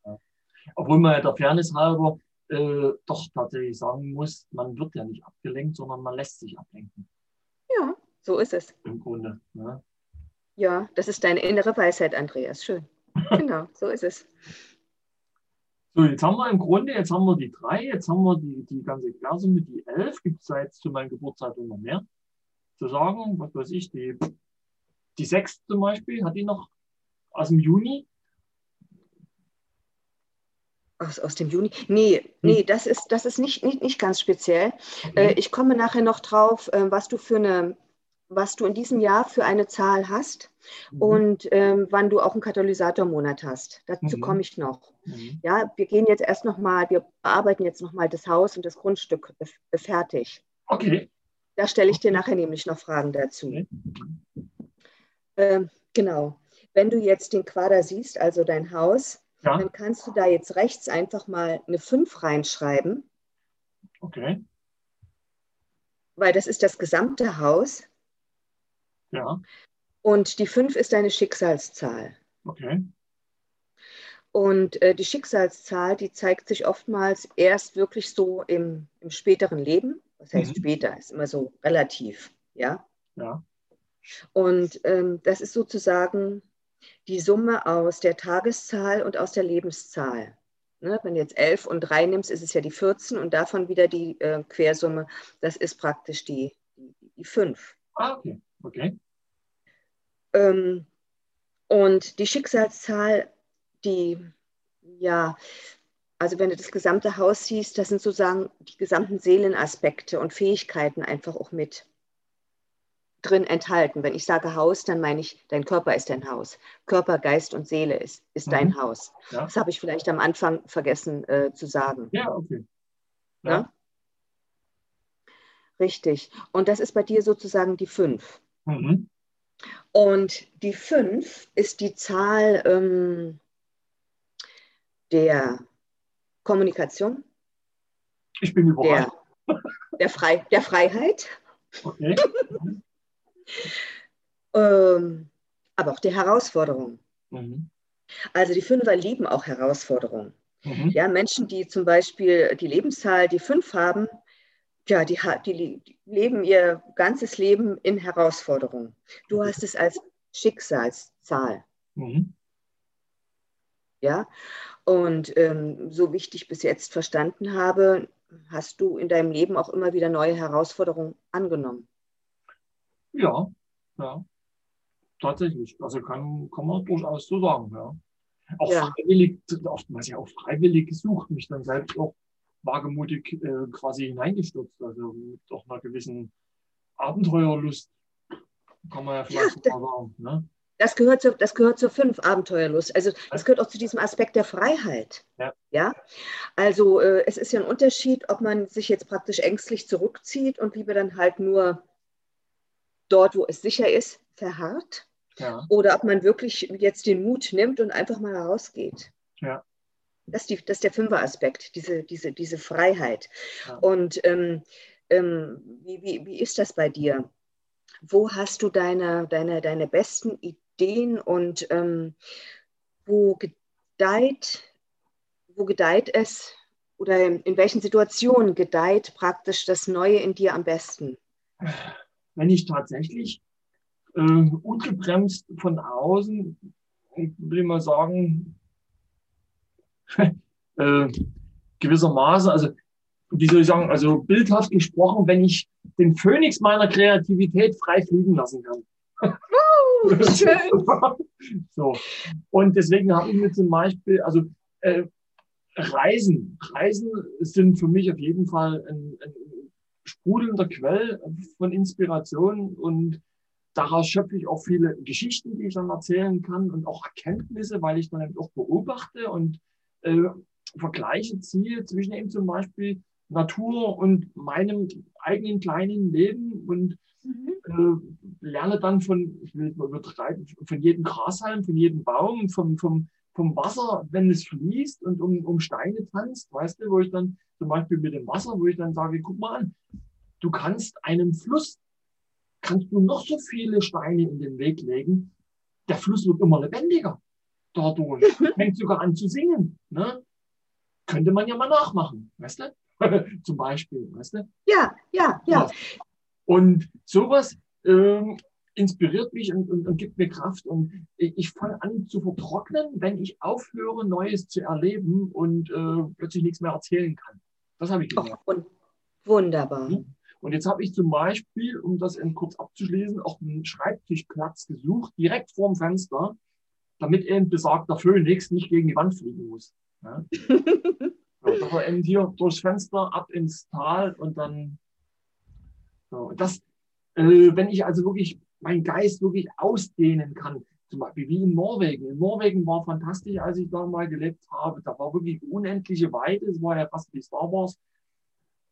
Obwohl man ja der Fairness halber äh, doch tatsächlich sagen muss, man wird ja nicht abgelenkt, sondern man lässt sich ablenken. Ja, so ist es. Im Grunde. Ja, ja das ist deine innere Weisheit, Andreas. Schön. Genau, so ist es. So, jetzt haben wir im Grunde, jetzt haben wir die drei, jetzt haben wir die, die ganze Klasse mit die elf. Gibt es da jetzt zu meinem Geburtstag noch mehr zu sagen? Was weiß ich, die, die sechs zum Beispiel, hat die noch aus dem Juni? Aus, aus dem Juni? Nee, nee, hm. das ist, das ist nicht, nicht, nicht ganz speziell. Okay. Äh, ich komme nachher noch drauf, äh, was du für eine was du in diesem Jahr für eine Zahl hast mhm. und ähm, wann du auch einen Katalysatormonat hast. Dazu mhm. komme ich noch. Mhm. Ja, wir gehen jetzt erst nochmal, wir bearbeiten jetzt nochmal das Haus und das Grundstück fertig. Okay. Da stelle ich dir nachher nämlich noch Fragen dazu. Ähm, genau. Wenn du jetzt den Quader siehst, also dein Haus, ja. dann kannst du da jetzt rechts einfach mal eine 5 reinschreiben. Okay. Weil das ist das gesamte Haus. Ja. Und die 5 ist deine Schicksalszahl. Okay. Und äh, die Schicksalszahl, die zeigt sich oftmals erst wirklich so im, im späteren Leben. Was heißt mhm. später? Ist immer so relativ, ja. Ja. Und ähm, das ist sozusagen die Summe aus der Tageszahl und aus der Lebenszahl. Ne, wenn du jetzt 11 und 3 nimmst, ist es ja die 14 und davon wieder die äh, Quersumme, das ist praktisch die, die, die 5. Ah, okay. Okay. Ähm, und die Schicksalszahl, die, ja, also wenn du das gesamte Haus siehst, das sind sozusagen die gesamten Seelenaspekte und Fähigkeiten einfach auch mit drin enthalten. Wenn ich sage Haus, dann meine ich, dein Körper ist dein Haus. Körper, Geist und Seele ist, ist mhm. dein Haus. Ja. Das habe ich vielleicht am Anfang vergessen äh, zu sagen. Ja, okay. Ja. ja. Richtig. Und das ist bei dir sozusagen die 5. Mhm. Und die 5 ist die Zahl ähm, der Kommunikation. Ich bin überrascht. Der, der, Frei, der Freiheit. Okay. ähm, aber auch die Herausforderung. Mhm. Also die Fünfer lieben auch Herausforderungen. Mhm. Ja, Menschen, die zum Beispiel die Lebenszahl, die fünf haben, ja, die, die, die leben ihr ganzes Leben in Herausforderungen. Du hast es als Schicksalszahl. Mhm. Ja, und ähm, so wie ich dich bis jetzt verstanden habe, hast du in deinem Leben auch immer wieder neue Herausforderungen angenommen. Ja, ja, tatsächlich. Also kann, kann man durchaus so sagen, ja. Auch ja. freiwillig, oftmals ja auch freiwillig gesucht, mich dann selbst auch wagemutig äh, quasi hineingestürzt, also mit auch einer gewissen Abenteuerlust, kann man ja vielleicht ja, mal sagen. Ne? Das gehört, zu, das gehört zur fünf Abenteuerlust. Also das gehört auch zu diesem Aspekt der Freiheit. Ja. ja? Also äh, es ist ja ein Unterschied, ob man sich jetzt praktisch ängstlich zurückzieht und lieber dann halt nur dort, wo es sicher ist, verharrt. Ja. Oder ob man wirklich jetzt den Mut nimmt und einfach mal rausgeht. Ja. Das, ist die, das ist der Fünfer-Aspekt, diese, diese, diese Freiheit. Ja. Und ähm, ähm, wie, wie, wie ist das bei dir? Wo hast du deine, deine, deine besten Ideen und ähm, wo gedeiht, wo gedeiht es oder in welchen Situationen gedeiht praktisch das Neue in dir am besten? wenn ich tatsächlich äh, ungebremst von außen, ich will mal sagen, äh, gewissermaßen, also wie soll ich sagen, also bildhaft gesprochen, wenn ich den Phönix meiner Kreativität frei fliegen lassen kann. Oh, schön. so. Und deswegen habe ich mir zum Beispiel, also äh, Reisen, Reisen sind für mich auf jeden Fall ein, ein sprudelnder Quell von Inspiration und daraus schöpfe ich auch viele Geschichten, die ich dann erzählen kann und auch Erkenntnisse, weil ich dann eben auch beobachte und äh, Vergleiche ziehe zwischen eben zum Beispiel Natur und meinem eigenen kleinen Leben und mhm. äh, lerne dann von, ich will es mal übertreiben, von jedem Grashalm, von jedem Baum, vom, vom, vom Wasser, wenn es fließt und um, um Steine tanzt, weißt du, wo ich dann zum Beispiel mit dem Wasser, wo ich dann sage, guck mal an, du kannst einem Fluss, kannst du noch so viele Steine in den Weg legen, der Fluss wird immer lebendiger dadurch. Fängt sogar an zu singen. Ne? Könnte man ja mal nachmachen, weißt du? Zum Beispiel, weißt du? Ja, ja, ja. Und sowas ähm, inspiriert mich und, und, und, gibt mir Kraft. Und ich, ich fange an zu vertrocknen, wenn ich aufhöre, Neues zu erleben und äh, plötzlich nichts mehr erzählen kann. Das habe ich gemerkt. Oh, wunderbar. Hm? Und jetzt habe ich zum Beispiel, um das kurz abzuschließen, auch einen Schreibtischplatz gesucht, direkt vorm Fenster, damit eben besagter Phönix nicht gegen die Wand fliegen muss. Ja? so, dass er eben hier durchs Fenster ab ins Tal und dann. So, das, Äh, wenn ich also wirklich meinen Geist wirklich ausdehnen kann, zum Beispiel wie in Norwegen. In Norwegen war fantastisch, als ich da mal gelebt habe. Da war wirklich unendliche Weite. Es war ja fast wie Star Wars.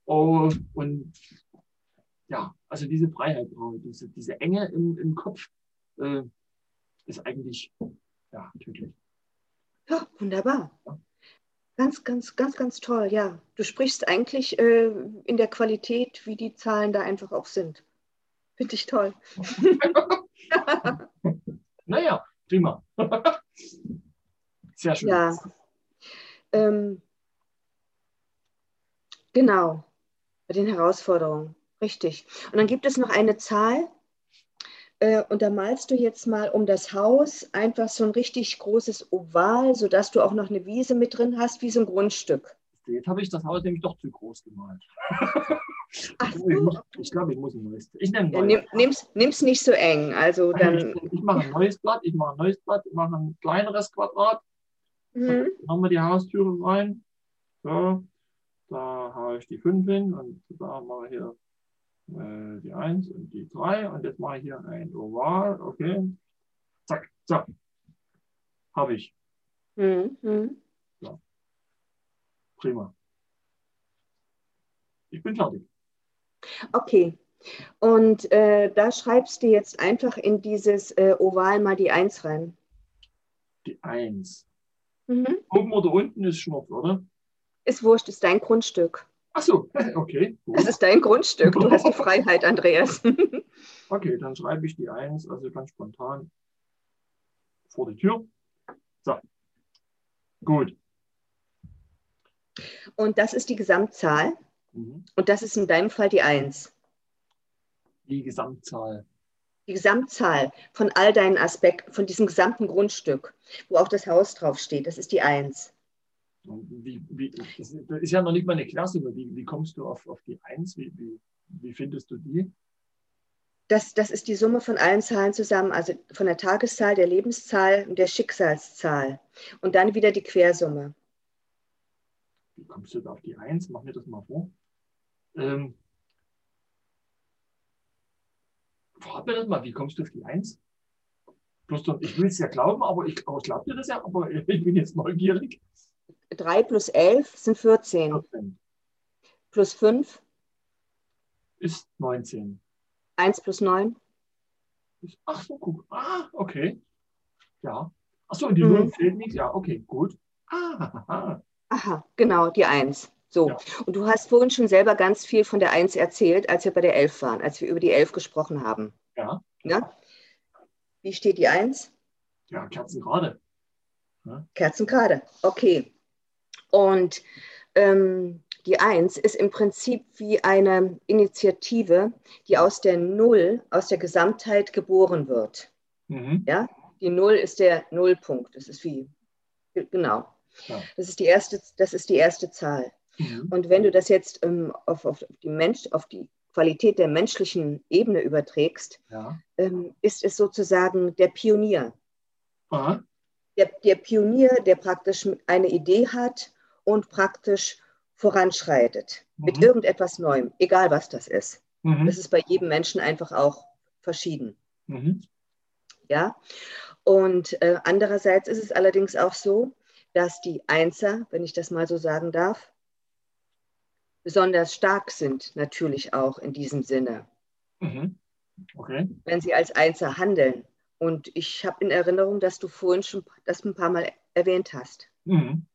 Oh, und ja, also diese Freiheit, diese, diese Enge im, im Kopf äh, ist eigentlich ja, tödlich. Ja, wunderbar. Ja. Ganz, ganz, ganz, ganz toll, ja. Du sprichst eigentlich äh, in der Qualität, wie die Zahlen da einfach auch sind. Finde ich toll. naja, prima. Sehr schön. Ja. Ähm, genau, bei den Herausforderungen. Richtig. Und dann gibt es noch eine Zahl, äh, und da malst du jetzt mal um das Haus einfach so ein richtig großes Oval, sodass du auch noch eine Wiese mit drin hast, wie so ein Grundstück. Jetzt habe ich das Haus nämlich doch zu groß gemalt. Ach so. ich, muss, ich glaube, ich muss ein neues. Ich nehme ein neues. Ja, nimm, nimm's, nicht so eng. Also dann ich, ich mache ein neues Blatt, ich mache ein neues Blatt, ich mache ein kleineres Quadrat. Mhm. Machen wir die Haustüre rein. So, da habe ich die 5 hin und da mache ich hier äh, die 1 und die 3 und jetzt mache ich hier ein Oval, okay. Zack, zack. Habe ich. Mhm. So. Prima. Ich bin fertig. Okay. Und äh, da schreibst du jetzt einfach in dieses äh, Oval mal die 1 rein. Die 1. Mhm. Oben oder unten ist Schnupf, oder? Ist wurscht, ist dein Grundstück. Ach so, okay. Gut. Das ist dein Grundstück. Du hast die Freiheit, Andreas. okay, dann schreibe ich die 1, also ganz spontan vor die Tür. So. Gut. Und das ist die Gesamtzahl. Mhm. Und das ist in deinem Fall die 1. Die Gesamtzahl. Die Gesamtzahl von all deinen Aspekten, von diesem gesamten Grundstück, wo auch das Haus draufsteht, das ist die 1. Wie, wie, das ist ja noch nicht mal eine Klasse, wie, wie kommst du auf, auf die Eins? Wie, wie, wie findest du die? Das, das ist die Summe von allen Zahlen zusammen, also von der Tageszahl, der Lebenszahl und der Schicksalszahl. Und dann wieder die Quersumme. Wie kommst du da auf die Eins? Mach mir das mal vor. Ähm, Frag mir das mal, wie kommst du auf die Eins? Bloß, ich will es ja glauben, aber ich, ich glaube dir das ja, aber ich bin jetzt neugierig. 3 plus 11 sind 14. 14. Plus 5 ist 19. 1 plus 9? Ach so, guck. Ah, okay. Ja. Ach so, und die mhm. 0 fehlt nicht. Ja, okay, gut. Ah, aha. genau, die 1. So. Ja. Und du hast vorhin schon selber ganz viel von der 1 erzählt, als wir bei der 11 waren, als wir über die 11 gesprochen haben. Ja. ja? Wie steht die 1? Ja, Kerzengrade. Ja. Kerzengrade, okay. Und ähm, die Eins ist im Prinzip wie eine Initiative, die aus der Null, aus der Gesamtheit geboren wird. Mhm. Ja? Die Null ist der Nullpunkt. Das ist wie, genau. Ja. Das, ist die erste, das ist die erste Zahl. Mhm. Und wenn du das jetzt ähm, auf, auf, die Mensch, auf die Qualität der menschlichen Ebene überträgst, ja. ähm, ist es sozusagen der Pionier. Der, der Pionier, der praktisch eine Idee hat und praktisch voranschreitet mhm. mit irgendetwas Neuem, egal was das ist. Mhm. Das ist bei jedem Menschen einfach auch verschieden. Mhm. Ja, und äh, andererseits ist es allerdings auch so, dass die Einser, wenn ich das mal so sagen darf, besonders stark sind, natürlich auch in diesem Sinne. Mhm. Okay. Wenn sie als Einser handeln. Und ich habe in Erinnerung, dass du vorhin schon das ein paar Mal erwähnt hast. Mhm.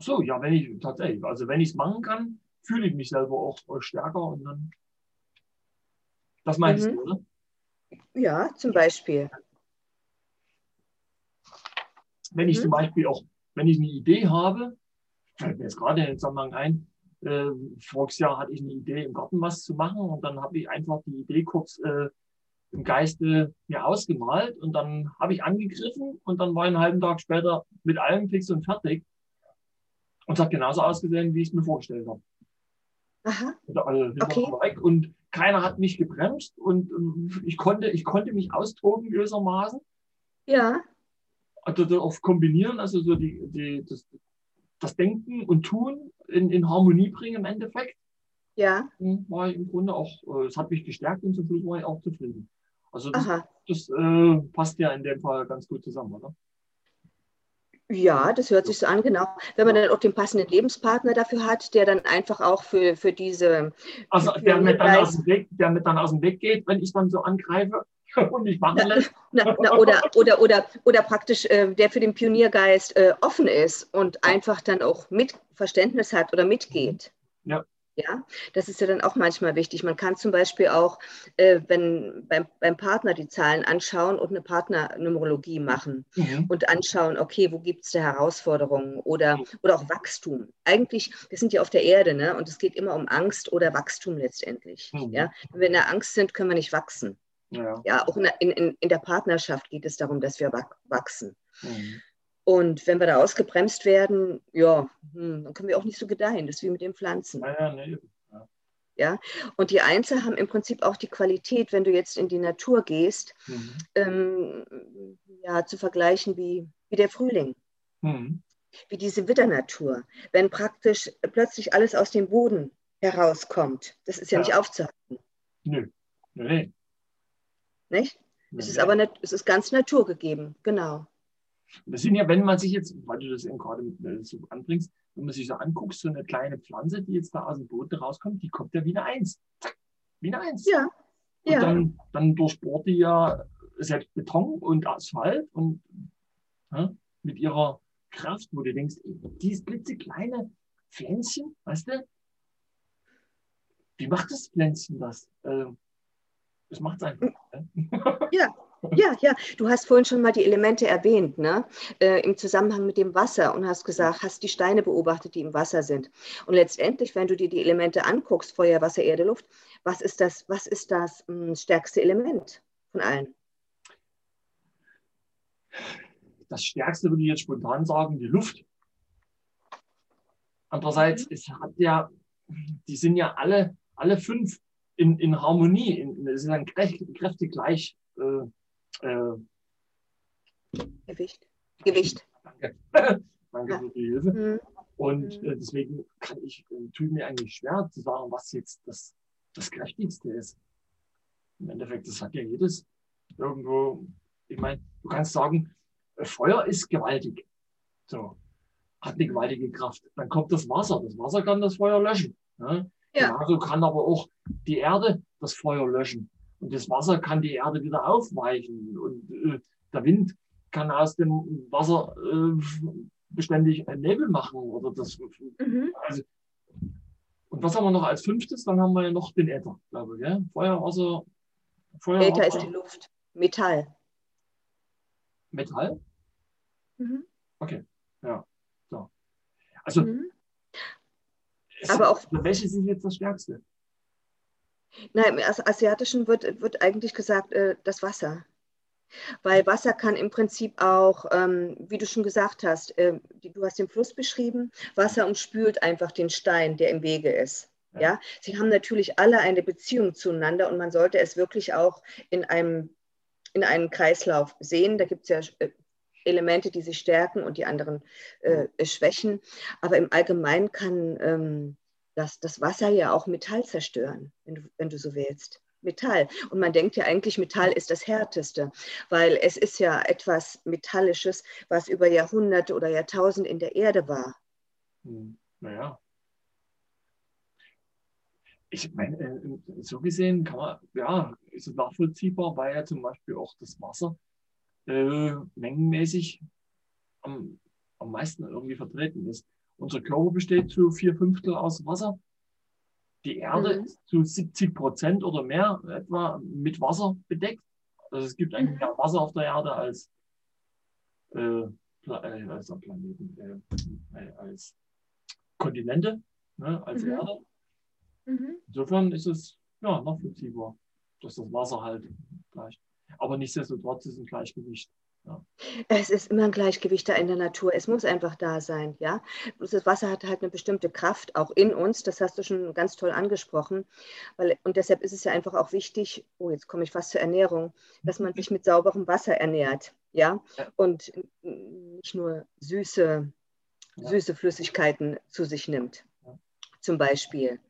So, ja, wenn ich tatsächlich, also wenn ich es machen kann, fühle ich mich selber auch stärker und dann. Das meinst mhm. du, oder? Ja, zum Beispiel. Wenn ich mhm. zum Beispiel auch, wenn ich eine Idee habe, fällt mir jetzt gerade in den Zusammenhang ein, äh, voriges Jahr hatte ich eine Idee, im Garten was zu machen und dann habe ich einfach die Idee kurz äh, im Geiste mir ausgemalt und dann habe ich angegriffen und dann war ich einen halben Tag später mit allem fix und fertig. Und es hat genauso ausgesehen, wie ich es mir vorgestellt habe. Aha. Also, okay. weg und keiner hat mich gebremst und ich konnte, ich konnte mich austoben gewissermaßen. Ja. Also darauf kombinieren, also so die, die, das, das Denken und Tun in, in Harmonie bringen im Endeffekt. ja. war ich im Grunde auch, äh, es hat mich gestärkt und zum Schluss war ich auch zufrieden. Also das, das äh, passt ja in dem Fall ganz gut zusammen, oder? Ja, das hört sich so an, genau. Wenn man dann auch den passenden Lebenspartner dafür hat, der dann einfach auch für, für diese. Also der mir, dann aus dem Weg, der mir dann aus dem Weg geht, wenn ich dann so angreife und mich machen lässt. Na, na, oder, oder, oder, oder praktisch äh, der für den Pioniergeist äh, offen ist und einfach dann auch mit Verständnis hat oder mitgeht. Ja. Ja, das ist ja dann auch manchmal wichtig. Man kann zum Beispiel auch, äh, wenn beim, beim Partner die Zahlen anschauen und eine Partnernumerologie machen mhm. und anschauen, okay, wo gibt es da Herausforderungen oder, oder auch Wachstum. Eigentlich, wir sind ja auf der Erde, ne? Und es geht immer um Angst oder Wachstum letztendlich. Mhm. Ja? Wenn wir in der Angst sind, können wir nicht wachsen. Ja, ja auch in, in, in der Partnerschaft geht es darum, dass wir wachsen. Mhm. Und wenn wir da ausgebremst werden, ja, hm, dann können wir auch nicht so gedeihen. Das ist wie mit den Pflanzen. Ja, nee. ja. ja? Und die Einzel haben im Prinzip auch die Qualität, wenn du jetzt in die Natur gehst, mhm. ähm, ja, zu vergleichen wie, wie der Frühling. Mhm. Wie diese Witternatur. Wenn praktisch plötzlich alles aus dem Boden herauskommt. Das ist ja, ja. nicht aufzuhalten. Nö. Nee. Nicht? Es ist aber es ist ganz naturgegeben, genau. Das sind ja, wenn man sich jetzt, weil du das eben gerade äh, so anbringst, wenn man sich so anguckt, so eine kleine Pflanze, die jetzt da aus dem Boden rauskommt, die kommt ja wie eine Eins. Wie eine Eins. Ja. Und ja. Dann, dann durchbohrt die ja selbst Beton und Asphalt und ja, mit ihrer Kraft, wo du denkst, dieses klitzekleine Pflänzchen, weißt du, wie macht das Pflänzchen das? Äh, das macht es einfach. Ja, ja, ja, du hast vorhin schon mal die Elemente erwähnt, ne? Äh, im Zusammenhang mit dem Wasser und hast gesagt, hast die Steine beobachtet, die im Wasser sind. Und letztendlich, wenn du dir die Elemente anguckst, Feuer, Wasser, Erde, Luft, was ist das, was ist das mh, hm, stärkste Element von allen? Das stärkste würde ich jetzt spontan sagen, die Luft. Andererseits, mhm. es hat ja, die sind ja alle, alle fünf in, in Harmonie, in, sind dann kräftig gleich. Äh, äh, Gewicht. Gewicht. Danke. Danke für die Hilfe. Mhm. Und mhm. äh, deswegen kann ich, äh, tut mir eigentlich schwer zu sagen, was jetzt das, das Kräftigste ist. Im Endeffekt, das hat ja jedes irgendwo, ich meine, du kannst sagen, äh, Feuer ist gewaltig. So, hat eine gewaltige Kraft. Dann kommt das Wasser. Das Wasser kann das Feuer löschen. Ne? Ja. Genauso kann aber auch die Erde das Feuer löschen. Und das Wasser kann die Erde wieder aufweichen. Und äh, der Wind kann aus dem Wasser äh, beständig Nebel machen. Oder das, mhm. also, und was haben wir noch als fünftes? Dann haben wir ja noch den Äther, glaube ich. Ja? Feuer, Wasser, Feuer. Äther Wasser. ist die Luft. Metall. Metall? Mhm. Okay, ja. So. Also, mhm. aber auch. Welches ist jetzt das Stärkste? Nein, im Asiatischen wird, wird eigentlich gesagt, äh, das Wasser. Weil Wasser kann im Prinzip auch, ähm, wie du schon gesagt hast, äh, die, du hast den Fluss beschrieben, Wasser umspült einfach den Stein, der im Wege ist. Ja. ja. Sie haben natürlich alle eine Beziehung zueinander und man sollte es wirklich auch in einem, in einem Kreislauf sehen. Da gibt es ja äh, Elemente, die sich stärken und die anderen äh, schwächen. Aber im Allgemeinen kann ähm, das, das Wasser ja auch Metall zerstören, wenn du, wenn du so willst. Metall. Und man denkt ja eigentlich, Metall ist das Härteste, weil es ist ja etwas Metallisches, was über Jahrhunderte oder Jahrtausende in der Erde war. Hm, naja. Ich meine, äh, so gesehen kann man, ja, ist es nachvollziehbar, weil ja zum Beispiel auch das Wasser äh, mengenmäßig am, am meisten irgendwie vertreten ist. Unser Körper besteht zu vier Fünftel aus Wasser. Die Erde mhm. ist zu 70 Prozent oder mehr etwa mit Wasser bedeckt. Also es gibt eigentlich mhm. mehr Wasser auf der Erde als, äh, äh als Planeten, äh, äh, als Kontinente, ne, als mhm. Erde. Mhm. Insofern ist es ja nachvollziehbar, dass das Wasser halt gleich. Aber nichtsdestotrotz ist ein Gleichgewicht ja. Es ist immer ein Gleichgewicht da in der Natur. Es muss einfach da sein, ja. Das Wasser hat halt eine bestimmte Kraft, auch in uns. Das hast du schon ganz toll angesprochen. Weil, und deshalb ist es ja einfach auch wichtig, oh, jetzt komme ich fast zur Ernährung, dass man sich mit sauberem Wasser ernährt, ja. Und nicht nur süße, süße Flüssigkeiten zu sich nimmt, zum Beispiel.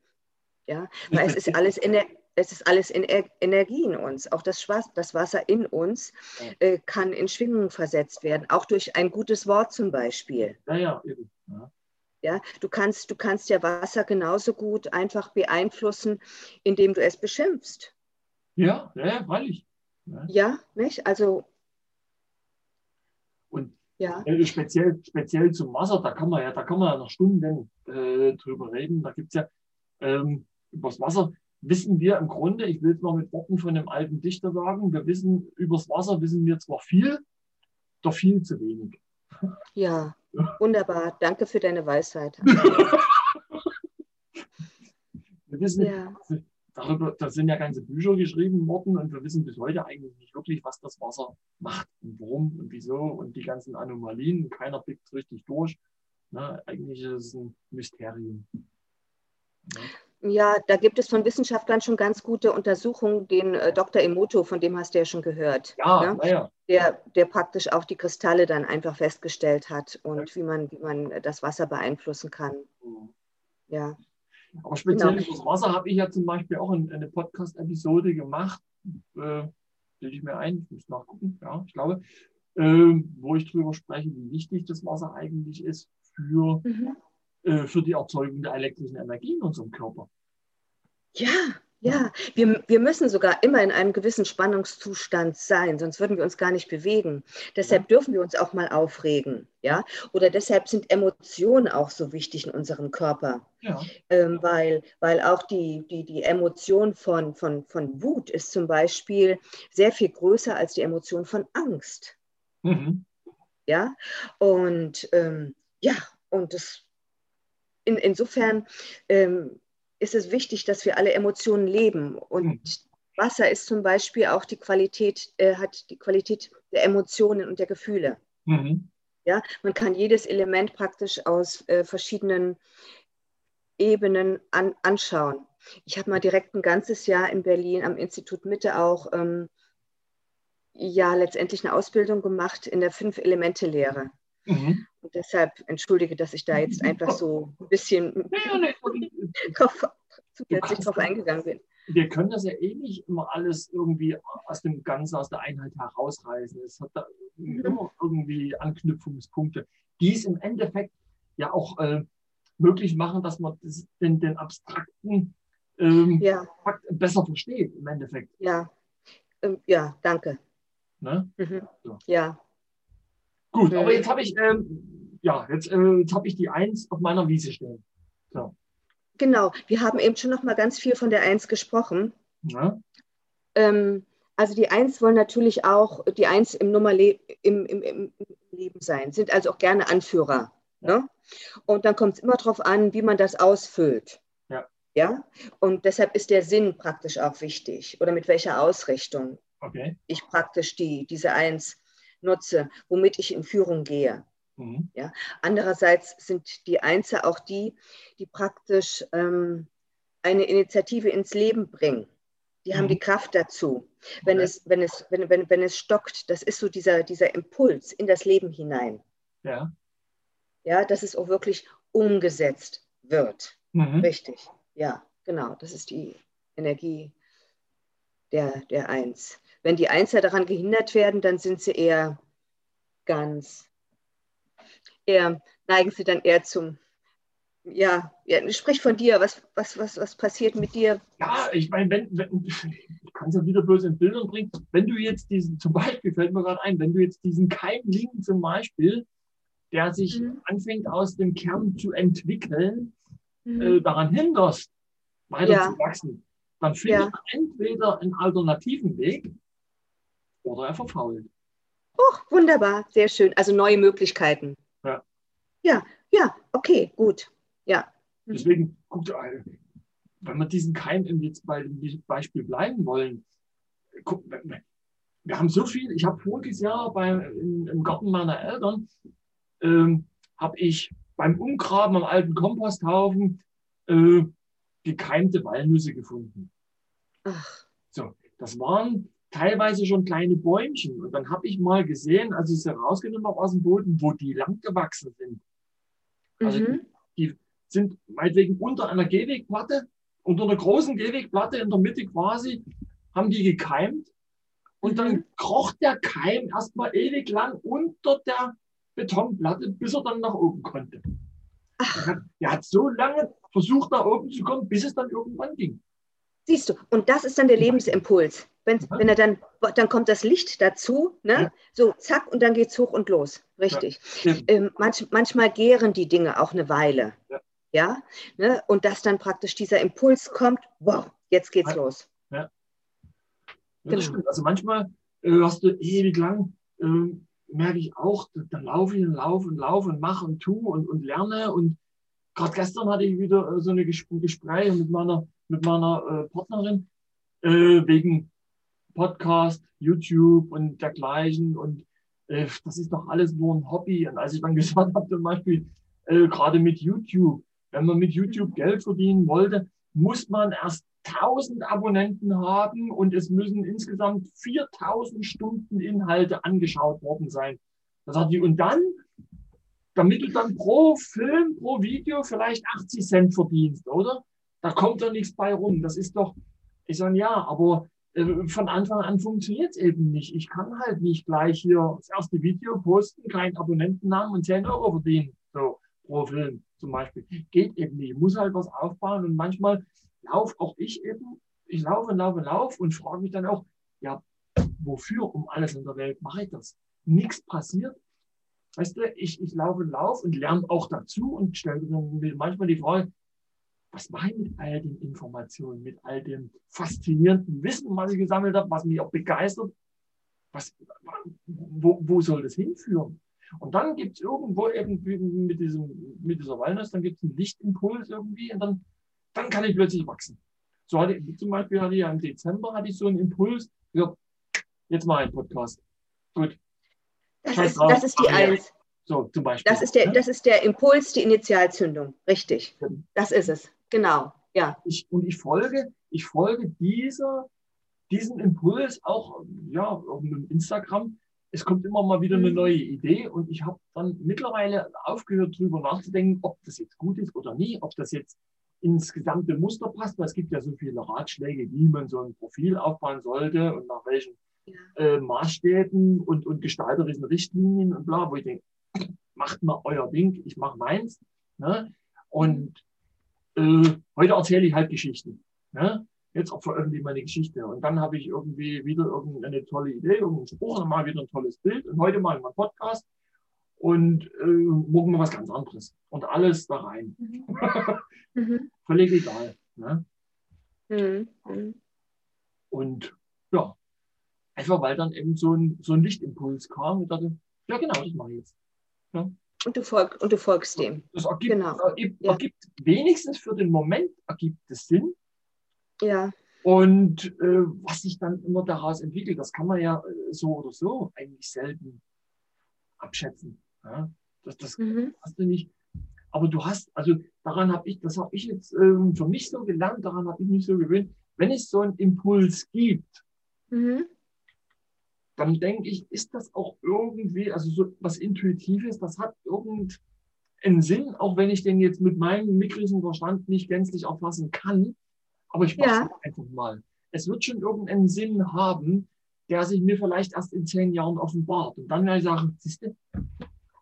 Ja, weil es ist alles in der, es ist alles in Energie in uns. Auch das, das Wasser in uns äh, kann in Schwingungen versetzt werden, auch durch ein gutes Wort zum Beispiel. Ja, ja, eben. Ja. Ja, du kannst, du kannst ja Wasser genauso gut einfach beeinflussen, indem du es beschimpfst. Ja, ja, freilich. Ja, ja nicht? Also. Und ja. Äh, speziell, speziell zum Wasser, da kann man ja, da kann man ja noch Stunden äh, drüber reden. Da gibt es ja ähm, übers Wasser wissen wir im Grunde, ich will es mal mit Worten von einem alten Dichter sagen, wir wissen, übers Wasser wissen wir zwar viel, doch viel zu wenig. Ja, wunderbar. Danke für deine Weisheit. wir wissen, ja. darüber, da sind ja ganze Bücher geschrieben worden und wir wissen bis heute eigentlich nicht wirklich, was das Wasser macht und warum und wieso und die ganzen Anomalien. Keiner blickt richtig durch. Na, eigentlich ist es ein Mysterium. Ja. Ja, da gibt es von Wissenschaftlern schon ganz gute Untersuchungen. Den äh, Dr. Emoto, von dem hast du ja schon gehört. Ja, ne? ja. Der, der praktisch auch die Kristalle dann einfach festgestellt hat und ja. wie, man, wie man das Wasser beeinflussen kann. Mhm. Ja. Aber speziell genau. über das Wasser habe ich ja zum Beispiel auch eine Podcast-Episode gemacht. Äh, Stelle ich mir ein, ich muss nachgucken, ja, ich glaube, äh, wo ich darüber spreche, wie wichtig das Wasser eigentlich ist für mhm äh, für die Erzeugung der elektrischen Energie in unserem Körper. Ja, ja, wir, wir müssen sogar immer in einem gewissen Spannungszustand sein, sonst würden wir uns gar nicht bewegen. Deshalb ja. dürfen wir uns auch mal aufregen, ja. Oder deshalb sind Emotionen auch so wichtig in unserem Körper. Ja. Ähm, weil, weil auch die, die, die Emotion von, von, von Wut ist zum Beispiel sehr viel größer als die Emotion von Angst. Mhm. Ja, und ähm, ja, und das in, insofern ähm, ist es wichtig, dass wir alle Emotionen leben. Und mhm. Wasser ist zum Beispiel auch die Qualität, äh, hat die Qualität der Emotionen und der Gefühle. Mhm. Ja, man kann jedes Element praktisch aus äh, verschiedenen Ebenen an, anschauen. Ich habe mal direkt ein ganzes Jahr in Berlin am Institut Mitte auch ähm, ja letztendlich eine Ausbildung gemacht in der Fünf-Elemente-Lehre. Mhm. Und deshalb entschuldige, dass ich da jetzt einfach so ein bisschen drauf, zusätzlich drauf eingegangen bin. Wir können das ja eh nicht immer alles irgendwie aus dem Ganzen, aus der Einheit herausreißen. Es hat da mhm. immer irgendwie Anknüpfungspunkte, die es im Endeffekt ja auch äh, möglich machen, dass man das, den, den abstrakten ähm, ja. Fakt besser versteht im Endeffekt. Ja, ähm, ja, danke. Ne? Mhm. So. Ja. Gut, aber jetzt habe ich, ähm, ja, jetzt, äh, jetzt habe ich die Eins auf meiner Wiese stehen. So. Genau, wir haben eben schon noch mal ganz viel von der Eins gesprochen. Ja. Ähm, also die Eins wollen natürlich auch die Eins im, Nummer im, im, im, Leben sein, sind also auch gerne Anführer. Ja. Ne? Und dann kommt es immer darauf an, wie man das ausfüllt. Ja. ja. Und deshalb ist der Sinn praktisch auch wichtig oder mit welcher Ausrichtung okay. ich praktisch die, diese Eins nutze, womit ich in Führung gehe. Mhm. Ja? Andererseits sind die Einzel auch die, die praktisch ähm, eine Initiative ins Leben bringen. Die mhm. haben die Kraft dazu. Wenn, okay. es, wenn, es, wenn, wenn, wenn es stockt, das ist so dieser, dieser Impuls in das Leben hinein. Ja. Ja, dass es auch wirklich umgesetzt wird. Mhm. Richtig. Ja, genau. Das ist die Energie der, der Eins. Wenn die Einser daran gehindert werden, dann sind sie eher ganz, eher neigen sie dann eher zum, ja, ja sprich von dir, was, was, was, was passiert mit dir? Ja, ich meine, wenn, wenn ich kann es ja wieder bloß in Bildern bringen, wenn du jetzt diesen, zum Beispiel fällt mir gerade ein, wenn du jetzt diesen Keimling zum Beispiel, der sich mhm. anfängt aus dem Kern zu entwickeln, mhm. äh, daran hinderst, weiter ja. zu wachsen, dann findet ja. er entweder einen alternativen Weg oder er verfault. Oh, wunderbar, sehr schön. Also neue Möglichkeiten. Ja. Ja, ja, okay, gut. Ja. Mhm. Deswegen, guckt, wenn wir diesen Keim jetzt bei dem Beispiel bleiben wollen, guck, wir haben so viel, ich habe voriges Jahr bei, in, im Garten meiner Eltern, ähm, habe ich beim Umgraben am alten Komposthaufen äh, gekeimte Walnüsse gefunden. Ach. So, das waren teilweise schon kleine Bäumchen. Und dann habe ich mal gesehen, als ich sie rausgenommen habe aus dem Boden, wo die lang gewachsen sind. Also mhm. die, die, sind meinetwegen unter einer Gehwegplatte unter einer großen Gehwegplatte in der Mitte quasi, haben die gekeimt. Und dann mhm. kroch der Keim erstmal ewig lang unter der Betonplatte, bis er dann nach oben konnte. Ach. Er hat so lange versucht, nach oben zu kommen, bis es dann irgendwann ging. Siehst du, und das ist dann der Lebensimpuls. Wenn, ja. wenn er dann, dann kommt das Licht dazu, ne? Ja. so zack, und dann geht es hoch und los. Richtig. Ja. Ähm, manch, manchmal gären die Dinge auch eine Weile. Ja. Ne? Und dass dann praktisch dieser Impuls kommt, wow, jetzt geht's los. Ja. Genau. stimmt. Also manchmal äh, hast du ewig lang, äh, merke ich auch, dann laufe ich und laufe und laufe und mache und tue und, und lerne. Und gerade gestern hatte ich wieder äh, so eine Ges Gespräche mit meiner, mit meiner äh, Partnerin äh, wegen Podcast, YouTube und dergleichen. Und äh, das ist doch alles nur ein Hobby. Und als ich dann gesagt habe, zum Beispiel, äh, gerade mit YouTube, wenn man mit YouTube Geld verdienen wollte, muss man erst 1000 Abonnenten haben und es müssen insgesamt 4000 Stunden Inhalte angeschaut worden sein. Das hat die, und dann, damit du dann pro Film, pro Video vielleicht 80 Cent verdienst, oder? Da kommt doch nichts bei rum. Das ist doch, ich sage ja, aber von Anfang an funktioniert es eben nicht. Ich kann halt nicht gleich hier das erste Video posten, keinen Abonnentennamen und 10 Euro verdienen, so pro Film zum Beispiel. Geht eben nicht. Ich muss halt was aufbauen und manchmal laufe auch ich eben, ich laufe, laufe, laufe und frage mich dann auch, ja, wofür um alles in der Welt mache ich das? Nichts passiert. Weißt du, ich, ich laufe, laufe und lerne auch dazu und stelle mir manchmal die Frage, was mache ich mit all den Informationen, mit all dem faszinierenden Wissen, was ich gesammelt habe, was mich auch begeistert? Was, wo, wo soll das hinführen? Und dann gibt es irgendwo irgendwie mit, diesem, mit dieser Walnuss, dann gibt es einen Lichtimpuls irgendwie und dann, dann kann ich plötzlich wachsen. So hatte ich, zum Beispiel hatte ich ja im Dezember hatte ich so einen Impuls, ja, jetzt mal ein Podcast. Gut. Das, ist, das ist, die Eins. So, zum Beispiel. Das ist, der, das ist der Impuls, die Initialzündung. Richtig. Das ist es. Genau. Ja. Ich, und ich folge, ich folge dieser, diesem Impuls auch ja, auf Instagram es kommt immer mal wieder eine mhm. neue Idee und ich habe dann mittlerweile aufgehört, darüber nachzudenken, ob das jetzt gut ist oder nicht, ob das jetzt ins gesamte Muster passt, weil es gibt ja so viele Ratschläge, wie man so ein Profil aufbauen sollte und nach welchen ja. äh, Maßstäben und, und gestalterischen Richtlinien und bla, wo ich denke, macht mal euer Ding, ich mache meins. Ne? Und äh, heute erzähle ich halt Geschichten. Ne? jetzt auch veröffentliche meine Geschichte. Und dann habe ich irgendwie wieder irgendeine tolle Idee, irgendeinen Spruch, dann mal wieder ein tolles Bild. Und heute mal einen Podcast und äh, morgen mal was ganz anderes. Und alles da rein. Mhm. mhm. Völlig egal. Ne? Mhm. Und ja, einfach weil dann eben so ein, so ein Lichtimpuls kam. Und dachte, ja genau, das mache ich jetzt. Ja. Und du, folg, und du folgst dem. Das ergibt, genau. ergibt, ja. ergibt wenigstens für den Moment ergibt es Sinn. Ja. Und äh, was sich dann immer daraus entwickelt, das kann man ja äh, so oder so eigentlich selten abschätzen. Ja? Das, das mhm. hast du nicht. Aber du hast, also daran habe ich, das habe ich jetzt ähm, für mich so gelernt, daran habe ich mich so gewöhnt, wenn es so einen Impuls gibt, mhm. Dann denke ich, ist das auch irgendwie, also so was Intuitives, das hat irgendeinen Sinn, auch wenn ich den jetzt mit meinem mickrigen Verstand nicht gänzlich erfassen kann. Aber ich mache ja. einfach mal. Es wird schon irgendeinen Sinn haben, der sich mir vielleicht erst in zehn Jahren offenbart. Und dann werde ich sagen, siehst du,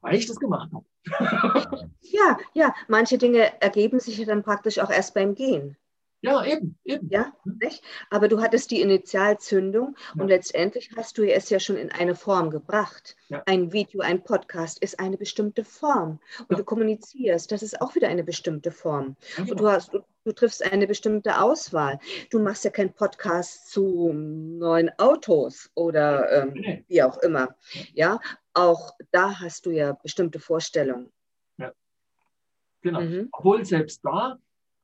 weil ich das gemacht habe. ja, ja, manche Dinge ergeben sich ja dann praktisch auch erst beim Gehen. Ja, eben, eben. Ja, nicht? Aber du hattest die Initialzündung ja. und letztendlich hast du es ja schon in eine Form gebracht. Ja. Ein Video, ein Podcast ist eine bestimmte Form. Und ja. du kommunizierst, das ist auch wieder eine bestimmte Form. Genau. Und du, hast, du, du, triffst eine bestimmte Auswahl. Du machst ja keinen Podcast zu neuen Autos oder ähm, nee. wie auch immer. Ja, auch da hast du ja bestimmte Vorstellungen. Ja, genau. Mhm. Obwohl selbst da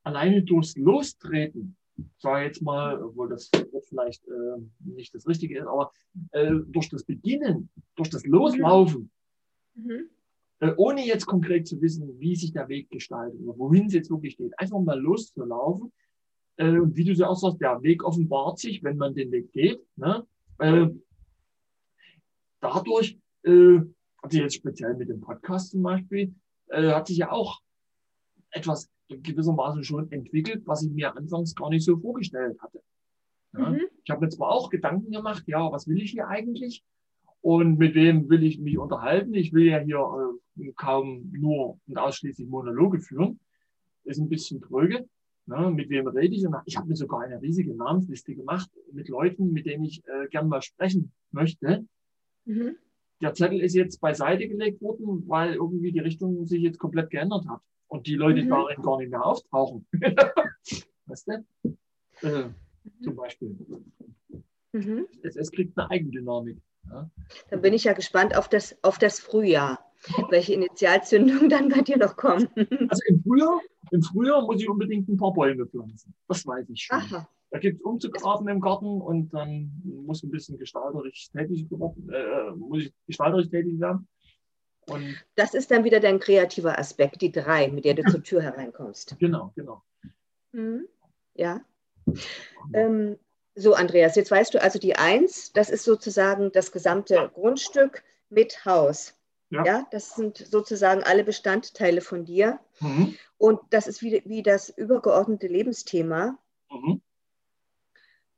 alleine durchs Lostreten, sage jetzt mal, obwohl das vielleicht äh, nicht das Richtige ist, aber äh, durch das Beginnen, durch das Loslaufen, mhm. äh, ohne jetzt konkret zu wissen, wie sich der Weg gestaltet oder wohin es jetzt wirklich geht, einfach mal loszulaufen. Äh, und wie du ja auch sagst, der Weg offenbart sich, wenn man den Weg geht. Ne? Äh, dadurch, äh, also jetzt speziell mit dem Podcast zum Beispiel, hat sich ja auch etwas gewissermaßen schon entwickelt, was ich mir anfangs gar nicht so vorgestellt hatte. Ja, mhm. Ich habe mir zwar auch Gedanken gemacht, ja, was will ich hier eigentlich? Und mit wem will ich mich unterhalten? Ich will ja hier äh, kaum nur und ausschließlich Monologe führen. Ist ein bisschen tröge. Ne? Mit wem rede ich? Und ich habe mir sogar eine riesige Namensliste gemacht mit Leuten, mit denen ich äh, gern mal sprechen möchte. Mhm. Der Zettel ist jetzt beiseite gelegt worden, weil irgendwie die Richtung sich jetzt komplett geändert hat und die Leute mhm. darin gar nicht mehr auftauchen. weißt du? Äh, mhm. Zum Beispiel. Mhm. Es, es, kriegt eine Eigendynamik. Ja? Dann bin ich ja gespannt auf das, auf das Frühjahr, welche Initialzündung dann bei dir noch kommen. Also im Frühjahr, im Frühjahr muss ich unbedingt ein paar Bäume pflanzen. Das weiß ich schon. Aha. Da gibt es umzugraben im Garten und dann muss ein bisschen gestalterisch tätig, äh, muss ich gestalterisch tätig werden. Und das ist dann wieder dein kreativer Aspekt, die drei, mit der du zur Tür hereinkommst. Genau, genau. Mhm. Ja. Ähm, so, Andreas, jetzt weißt du also die Eins, das ist sozusagen das gesamte Grundstück mit Haus. Ja. ja das sind sozusagen alle Bestandteile von dir. Mhm. Und das ist wie, wie das übergeordnete Lebensthema. Mhm.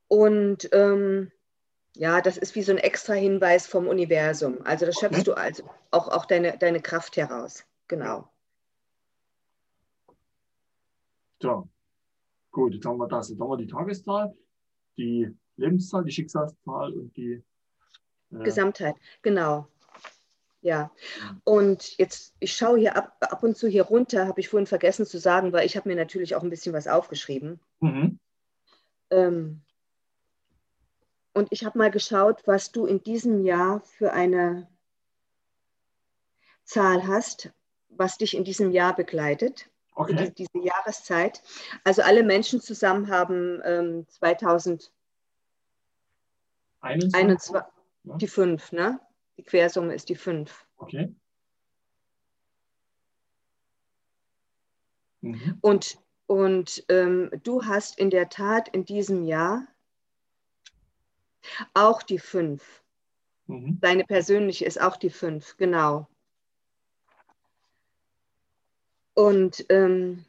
Und ähm, ja, das ist wie so ein extra Hinweis vom Universum. Also das schöpfst du also auch, auch deine, deine Kraft heraus. Genau. So, gut, jetzt haben wir das. Jetzt haben wir die Tageszahl, die Lebenszahl, die Schicksalszahl und die äh Gesamtheit, genau. Ja, und jetzt, ich schaue hier ab, ab und zu hier runter, habe ich vorhin vergessen zu sagen, weil ich habe mir natürlich auch ein bisschen was aufgeschrieben. Mhm. Ähm, und ich habe mal geschaut, was du in diesem Jahr für eine Zahl hast, was dich in diesem Jahr begleitet, okay. diese, diese Jahreszeit. Also alle Menschen zusammen haben ähm, 2021 ja. die 5, ne? Die Quersumme ist die 5. Okay. Mhm. Und, und ähm, du hast in der Tat in diesem Jahr auch die fünf. Mhm. Deine persönliche ist auch die fünf, genau. Und ähm,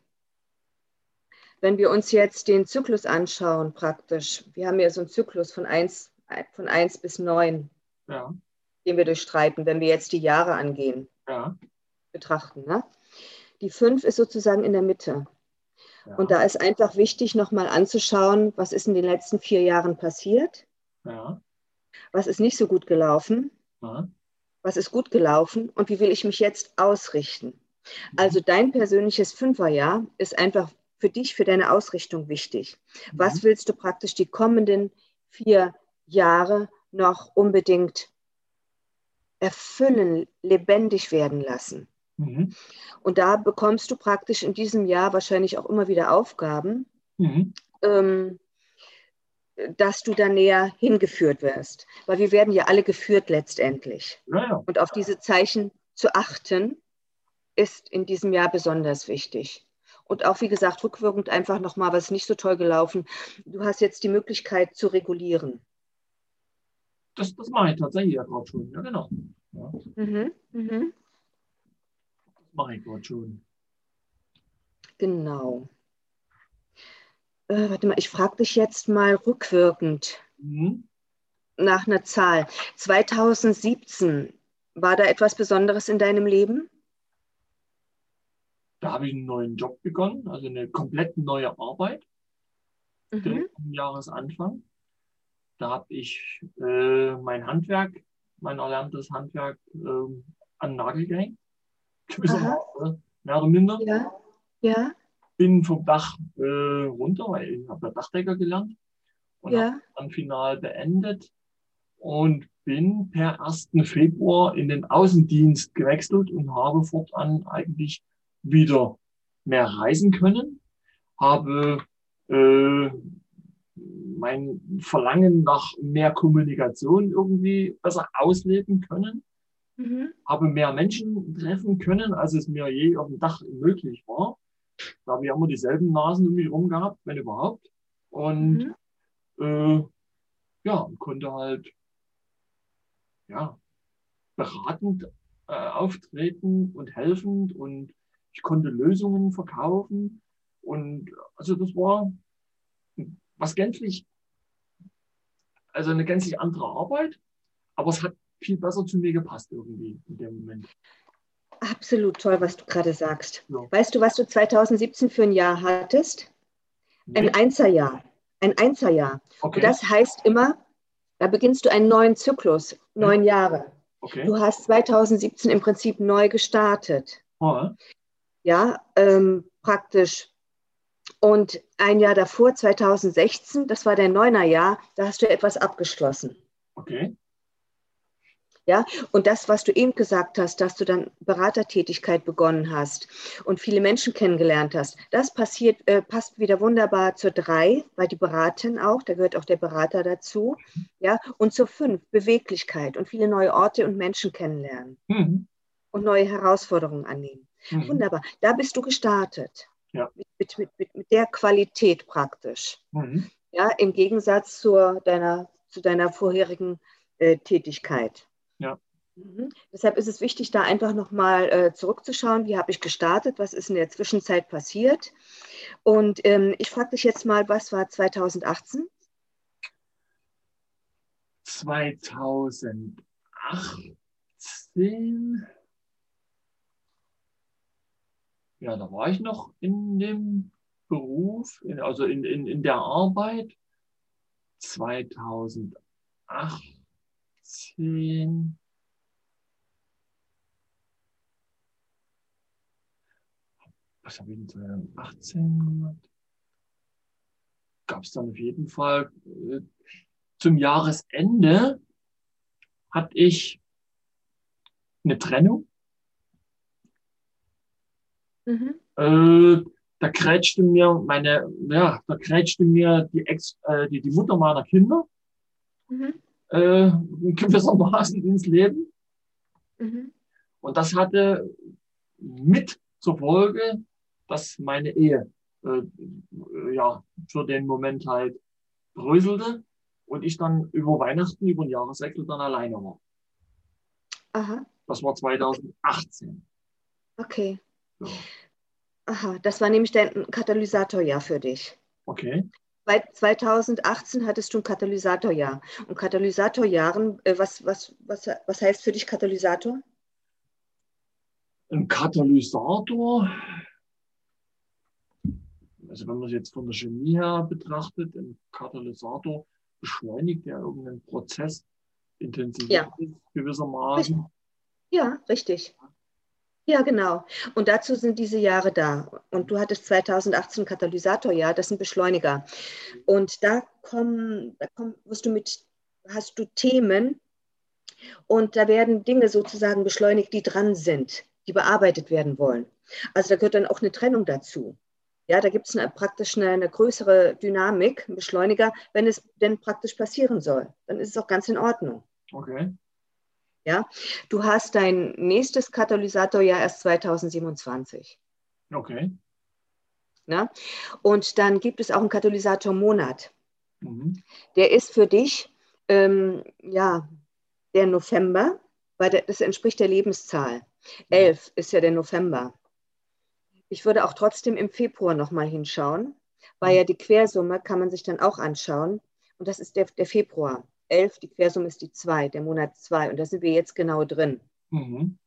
wenn wir uns jetzt den Zyklus anschauen, praktisch, wir haben ja so einen Zyklus von 1 von eins bis 9, ja. den wir durchstreiten, wenn wir jetzt die Jahre angehen, ja. betrachten. Ne? Die 5 ist sozusagen in der Mitte. Ja. Und da ist einfach wichtig, nochmal anzuschauen, was ist in den letzten vier Jahren passiert ja. Was ist nicht so gut gelaufen? Ja. Was ist gut gelaufen? Und wie will ich mich jetzt ausrichten? Mhm. Also dein persönliches Fünferjahr ist einfach für dich, für deine Ausrichtung wichtig. Mhm. Was willst du praktisch die kommenden vier Jahre noch unbedingt erfüllen, lebendig werden lassen? Mhm. Und da bekommst du praktisch in diesem Jahr wahrscheinlich auch immer wieder Aufgaben, mhm. ähm, dass du da näher hingeführt wirst. Weil wir werden ja alle geführt letztendlich. Ja, Und auf diese Zeichen zu achten, ist in diesem Jahr besonders wichtig. Und auch, wie gesagt, rückwirkend einfach nochmal, was nicht so toll gelaufen. Du hast jetzt die Möglichkeit zu regulieren. Das, das mache ich tatsächlich ja gerade schon. Ja, genau. Ja. Mhm, mhm. Das mache ich gerade schon. Genau äh, warte mal, ich frage dich jetzt mal rückwirkend mhm. nach einer Zahl. 2017, war da etwas Besonderes in deinem Leben? Da habe ich einen neuen Job begonnen, also eine komplett neue Arbeit mhm. am Jahresanfang. Da habe ich äh, mein Handwerk, mein erlerntes Handwerk äh, an den Nagel gehängt. Gewissermaßen, mehr oder minder. Ja. ja bin vom Dach äh, runter, weil ich habe ja Dachdecker gelernt und ja. habe dann final beendet und bin per 1. Februar in den Außendienst gewechselt und habe fortan eigentlich wieder mehr reisen können, habe äh, mein Verlangen nach mehr Kommunikation irgendwie besser ausleben können, mhm. habe mehr Menschen treffen können, als es mir je auf dem Dach möglich war da haben wir immer dieselben Nasen um mich rum gehabt, wenn überhaupt. Und mhm. äh, ja, konnte halt ja, beratend äh, auftreten und helfend und ich konnte Lösungen verkaufen Und also das war was gänzlich, also eine gänzlich andere Arbeit, aber es hat viel besser zu mir gepasst irgendwie in dem Moment. Absolut toll, was du gerade sagst. Ja. Weißt du, was du 2017 für ein Jahr hattest? Nee. Ein Einserjahr. Ein Einserjahr. Okay. Und das heißt immer, da beginnst du einen neuen Zyklus, neun Jahre. Okay. Du hast 2017 im Prinzip neu gestartet. Oh. Ja, ähm, praktisch. Und ein Jahr davor, 2016, das war dein neuner Jahr, da hast du etwas abgeschlossen. Okay. Ja, und das, was du eben gesagt hast, dass du dann Beratertätigkeit begonnen hast und viele Menschen kennengelernt hast, das passiert, äh, passt wieder wunderbar zur drei, weil die beraten auch, da gehört auch der Berater dazu. Ja, und zur fünf, Beweglichkeit und viele neue Orte und Menschen kennenlernen mhm. und neue Herausforderungen annehmen. Mhm. Wunderbar, da bist du gestartet. Ja. Mit, mit, mit, mit der Qualität praktisch. Mhm. Ja, im Gegensatz zur deiner, zu deiner vorherigen äh, Tätigkeit. Mhm. Deshalb ist es wichtig, da einfach nochmal äh, zurückzuschauen, wie habe ich gestartet, was ist in der Zwischenzeit passiert. Und ähm, ich frage dich jetzt mal, was war 2018? 2018. Ja, da war ich noch in dem Beruf, in, also in, in, in der Arbeit. 2018 Was habe ich denn 2018 gemacht? Gab es dann auf jeden Fall äh, zum Jahresende hatte ich eine Trennung. Mhm. Äh, da krätschte mir meine, ja, da krätschte mir die Ex, äh, die, die Mutter meiner Kinder. Mhm äh, gewissermaßen ins Leben. Mhm. Und das hatte mit zur Folge, dass meine Ehe äh, ja für den Moment halt bröselte und ich dann über Weihnachten, über den Jahreswechsel dann alleine war. Aha. Das war 2018. Okay. Ja. Aha, das war nämlich dein Katalysatorjahr für dich. Okay. 2018 hattest du ein Katalysatorjahr. Und Katalysatorjahren, äh, was, was, was, was heißt für dich Katalysator? Ein Katalysator, also wenn man es jetzt von der Chemie her betrachtet, ein Katalysator beschleunigt ja irgendeinen Prozess intensiv ja. gewissermaßen. Ja, richtig. Ja, genau. Und dazu sind diese Jahre da. Und du hattest 2018 Katalysatorjahr, das ist ein Beschleuniger. Und da kommen, da komm, wirst du mit, hast du Themen und da werden Dinge sozusagen beschleunigt, die dran sind, die bearbeitet werden wollen. Also da gehört dann auch eine Trennung dazu. Ja, da gibt es praktisch eine, eine, größere Dynamik, einen Beschleuniger, wenn es denn praktisch passieren soll. Dann ist es auch ganz in Ordnung. Okay. Ja? Du hast dein nächstes Katalysatorjahr erst 2027. Okay. Na? Und dann gibt es auch einen Katalysatormonat. Mhm. Der ist für dich, ähm, ja, der November, weil das entspricht der Lebenszahl. Elf ist ja der November. Ich würde auch trotzdem im Februar nochmal hinschauen, weil mhm. ja die Quersumme kann man sich dann auch anschauen. Und das ist der, der Februar. 11, die Quersumme ist die 2, der Monat 2. Und da sind wir jetzt genau drin. Mhm.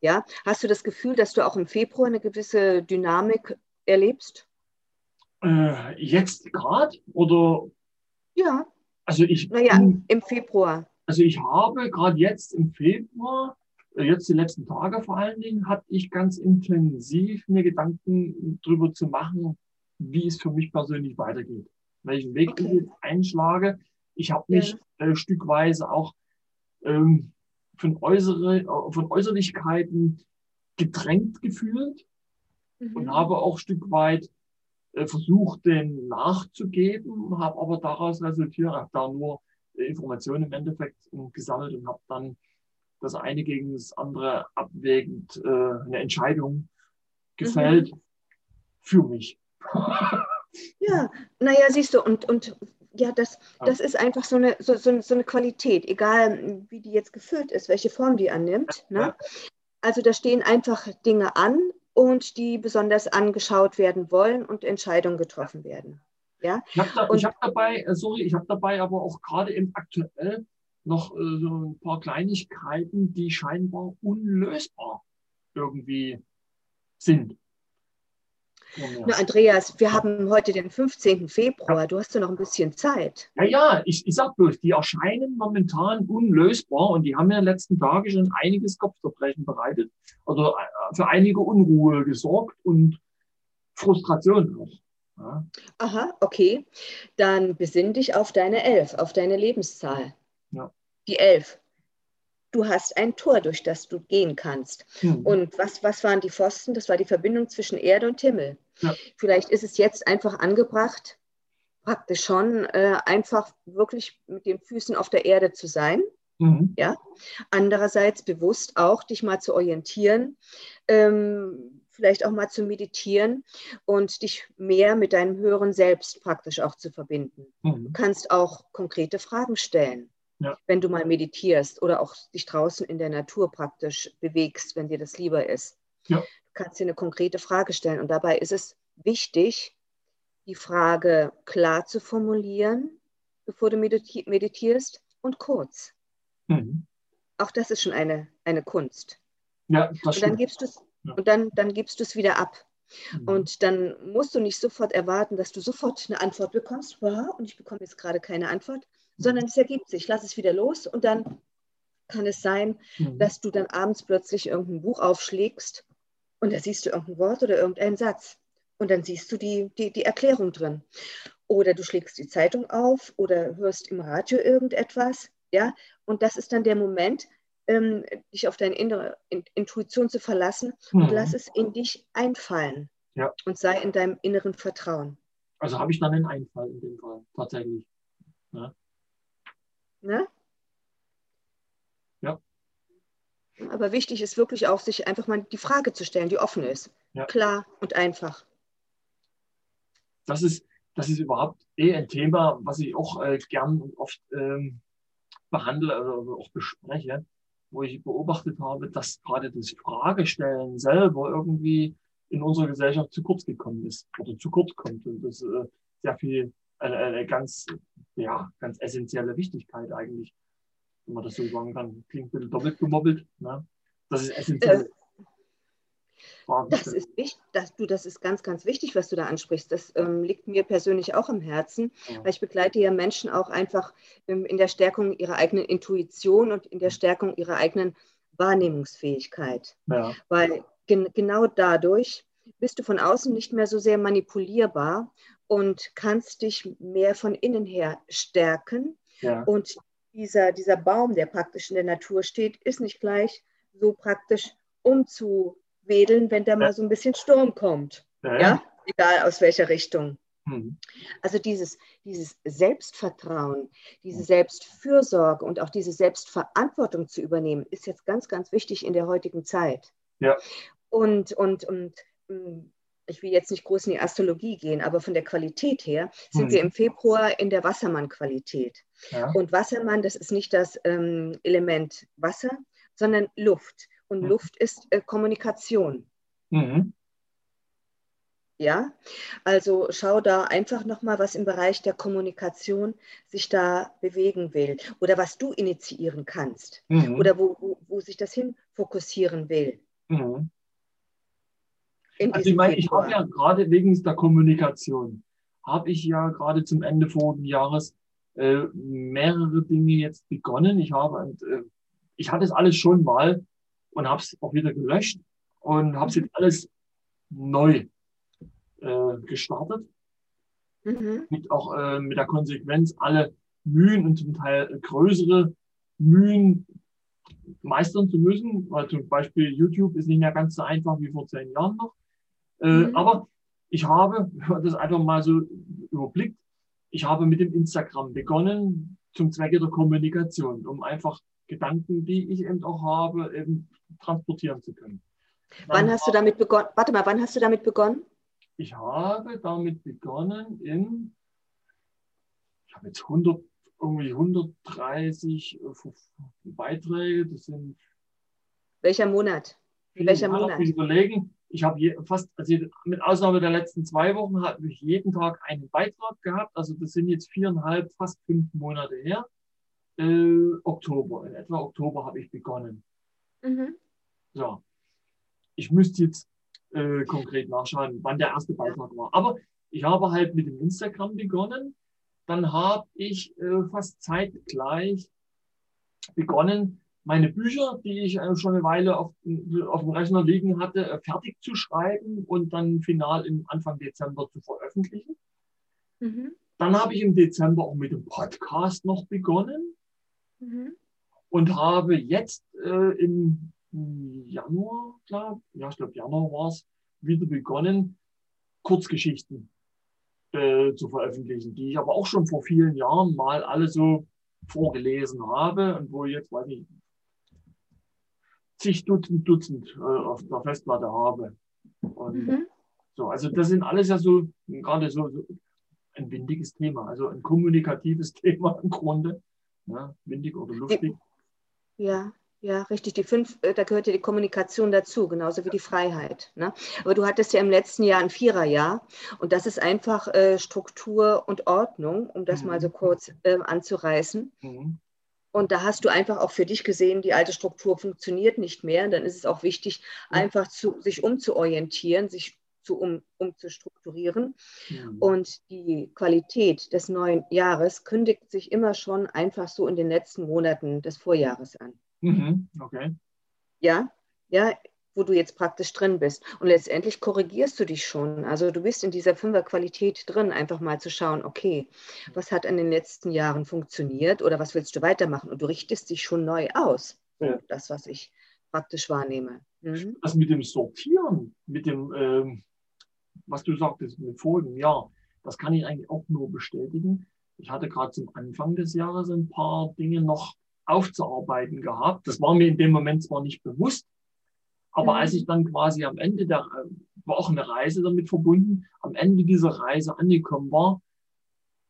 Ja, hast du das Gefühl, dass du auch im Februar eine gewisse Dynamik erlebst? Äh, jetzt gerade oder? Ja. Also ich. Naja, im Februar. Also ich habe gerade jetzt im Februar, jetzt die letzten Tage vor allen Dingen, hatte ich ganz intensiv mir Gedanken darüber zu machen, wie es für mich persönlich weitergeht. Welchen Weg okay. ich jetzt einschlage. Ich habe mich ja. äh, stückweise auch ähm, von, äußere, äh, von Äußerlichkeiten gedrängt gefühlt mhm. und habe auch Stück weit äh, versucht, den nachzugeben, habe aber daraus resultiert, habe da nur Informationen im Endeffekt gesammelt und habe dann das eine gegen das andere abwägend äh, eine Entscheidung gefällt mhm. für mich. ja, naja, siehst du, und, und ja, das, das ist einfach so eine, so, so, so, eine Qualität, egal wie die jetzt gefüllt ist, welche Form die annimmt. Ne? Also da stehen einfach Dinge an und die besonders angeschaut werden wollen und Entscheidungen getroffen werden. Ja? Ich habe da, hab dabei, äh, sorry, ich habe dabei aber auch gerade im aktuell noch äh, so ein paar Kleinigkeiten, die scheinbar unlösbar irgendwie sind. Na, Andreas, wir haben heute den 15. Februar. Ja. Du hast ja noch ein bisschen Zeit. Ja, ja, ich, ich sag bloß, die erscheinen momentan unlösbar und die haben ja in den letzten Tagen schon einiges Kopfzerbrechen bereitet. Also äh, für einige Unruhe gesorgt und Frustration auch. Ja. Aha, okay. Dann besinn dich auf deine Elf, auf deine Lebenszahl. Die Elf du hast ein Tor, durch das du gehen kannst. Mhm. Und was, was waren die Pfosten? Das war die Verbindung zwischen Erde und Himmel. Ja. Vielleicht ist es jetzt einfach angebracht, praktisch schon äh, einfach wirklich mit den Füßen auf der Erde zu sein. Mhm. Ja? Andererseits bewusst auch dich mal zu orientieren, ähm, vielleicht auch mal zu meditieren und dich mehr mit deinem höheren Selbst praktisch auch zu verbinden. Mhm. Du kannst auch konkrete Fragen stellen ja. wenn du mal meditierst oder auch dich draußen in der Natur praktisch bewegst, wenn dir das lieber ist. Ja. Du kannst dir eine konkrete Frage stellen und dabei ist es wichtig, die Frage klar zu formulieren, bevor du meditierst und kurz. Mhm. Auch das ist schon eine, eine Kunst. Ja, das und dann gibst du es ja. und dann, dann gibst du es wieder ab. Mhm. Und dann musst du nicht sofort erwarten, dass du sofort eine Antwort bekommst. Und ich bekomme jetzt gerade keine Antwort, sondern es ergibt sich. Lass es wieder los und dann kann es sein, mhm. dass du dann abends plötzlich irgendein Buch aufschlägst und da siehst du irgendein Wort oder irgendeinen Satz und dann siehst du die, die, die Erklärung drin. Oder du schlägst die Zeitung auf oder hörst im Radio irgendetwas, ja, und das ist dann der Moment, ähm, dich auf deine innere Intuition zu verlassen mhm. und lass es in dich einfallen ja. und sei in deinem inneren Vertrauen. Also habe ich dann einen Einfall in dem Fall, tatsächlich. Ja. Ne? Ja. Aber wichtig ist wirklich auch, sich einfach mal die Frage zu stellen, die offen ist. Ja. Klar und einfach. Das ist, das ist überhaupt eh ein Thema, was ich auch äh, gern und oft ähm, behandle oder auch bespreche, wo ich beobachtet habe, dass gerade das Fragestellen selber irgendwie in unserer Gesellschaft zu kurz gekommen ist oder zu kurz kommt und das äh, sehr viel eine, eine ganz, ja, ganz essentielle Wichtigkeit eigentlich, wenn man das so sagen kann. Klingt ein bisschen doppelt gemobbelt. Ne? Das ist essentiell. Äh, das ist wichtig, das, du, das ist ganz, ganz wichtig, was du da ansprichst. Das ähm, liegt mir persönlich auch am Herzen, ja. weil ich begleite ja Menschen auch einfach ähm, in der Stärkung ihrer eigenen Intuition und in der Stärkung ihrer eigenen Wahrnehmungsfähigkeit. Ja. Weil gen genau dadurch bist du von außen nicht mehr so sehr manipulierbar und kannst dich mehr von innen her stärken. Ja. Und dieser, dieser Baum, der praktisch in der Natur steht, ist nicht gleich so praktisch umzuwedeln, wenn da mal so ein bisschen Sturm kommt. Ja, ja? egal aus welcher Richtung. Mhm. Also dieses, dieses Selbstvertrauen, diese Selbstfürsorge und auch diese Selbstverantwortung zu übernehmen, ist jetzt ganz, ganz wichtig in der heutigen Zeit. Ja. Und, und, und mm, ich will jetzt nicht groß in die Astrologie gehen, aber von der Qualität her sind hm. wir im Februar in der Wassermann-Qualität. Ja. Und Wassermann, das ist nicht das ähm, Element Wasser, sondern Luft. Und mhm. Luft ist äh, Kommunikation. Mhm. Ja, also schau da einfach nochmal, was im Bereich der Kommunikation sich da bewegen will oder was du initiieren kannst mhm. oder wo, wo, wo sich das hin fokussieren will. Mhm. Also ich meine, ich habe ja gerade wegen der Kommunikation, habe ich ja gerade zum Ende vorigen Jahres äh, mehrere Dinge jetzt begonnen. Ich habe, und, äh, ich hatte es alles schon mal und habe es auch wieder gelöscht und habe es jetzt alles neu äh, gestartet. Mhm. Mit auch äh, mit der Konsequenz, alle Mühen und zum Teil größere Mühen meistern zu müssen, weil zum Beispiel YouTube ist nicht mehr ganz so einfach wie vor zehn Jahren noch. Äh, mhm. Aber ich habe, das einfach mal so überblickt, ich habe mit dem Instagram begonnen zum Zwecke der Kommunikation, um einfach Gedanken, die ich eben auch habe, eben transportieren zu können. Dann wann hast du damit begonnen? Warte mal, wann hast du damit begonnen? Ich habe damit begonnen in, ich habe jetzt 100, irgendwie 130 äh, Beiträge, das sind. Welcher Monat? Welcher Monat? Ich überlegen, ich habe fast, also mit Ausnahme der letzten zwei Wochen, habe ich jeden Tag einen Beitrag gehabt. Also das sind jetzt viereinhalb, fast fünf Monate her. Äh, Oktober, in etwa Oktober habe ich begonnen. Mhm. So. Ich müsste jetzt äh, konkret nachschauen, wann der erste Beitrag war. Aber ich habe halt mit dem Instagram begonnen. Dann habe ich äh, fast zeitgleich begonnen, meine Bücher, die ich äh, schon eine Weile auf, auf dem Rechner liegen hatte, äh, fertig zu schreiben und dann final im Anfang Dezember zu veröffentlichen. Mhm. Dann habe ich im Dezember auch mit dem Podcast noch begonnen mhm. und habe jetzt äh, im Januar, glaub, ja, ich glaube Januar war es, wieder begonnen, Kurzgeschichten äh, zu veröffentlichen, die ich aber auch schon vor vielen Jahren mal alle so vorgelesen habe und wo ich jetzt, weiß ich, zig Dutzend, Dutzend äh, auf der Festplatte habe. Und mhm. so, also das sind alles ja so gerade so, so, ein windiges Thema, also ein kommunikatives Thema im Grunde. Ja, windig oder lustig. Ja, ja, richtig. Die fünf, äh, da gehört ja die Kommunikation dazu, genauso wie die Freiheit. Ne? Aber du hattest ja im letzten Jahr ein Viererjahr und das ist einfach äh, Struktur und Ordnung, um das mhm. mal so kurz äh, anzureißen. Mhm. Und da hast du einfach auch für dich gesehen, die alte Struktur funktioniert nicht mehr. Und dann ist es auch wichtig, ja. einfach zu, sich umzuorientieren, sich zu, um, umzustrukturieren. Ja. Und die Qualität des neuen Jahres kündigt sich immer schon einfach so in den letzten Monaten des Vorjahres an. Mhm. Okay. Ja, ja, wo du jetzt praktisch drin bist. Und letztendlich korrigierst du dich schon. Also du bist in dieser Fünferqualität drin, einfach mal zu schauen, okay, was hat in den letzten Jahren funktioniert oder was willst du weitermachen? Und du richtest dich schon neu aus. Ja. Das, was ich praktisch wahrnehme. Mhm. Das mit dem Sortieren, mit dem, ähm, was du sagtest, mit vorigen Jahr, das kann ich eigentlich auch nur bestätigen. Ich hatte gerade zum Anfang des Jahres ein paar Dinge noch aufzuarbeiten gehabt. Das war mir in dem Moment zwar nicht bewusst, aber als ich dann quasi am Ende der, äh, war auch eine Reise damit verbunden, am Ende dieser Reise angekommen war,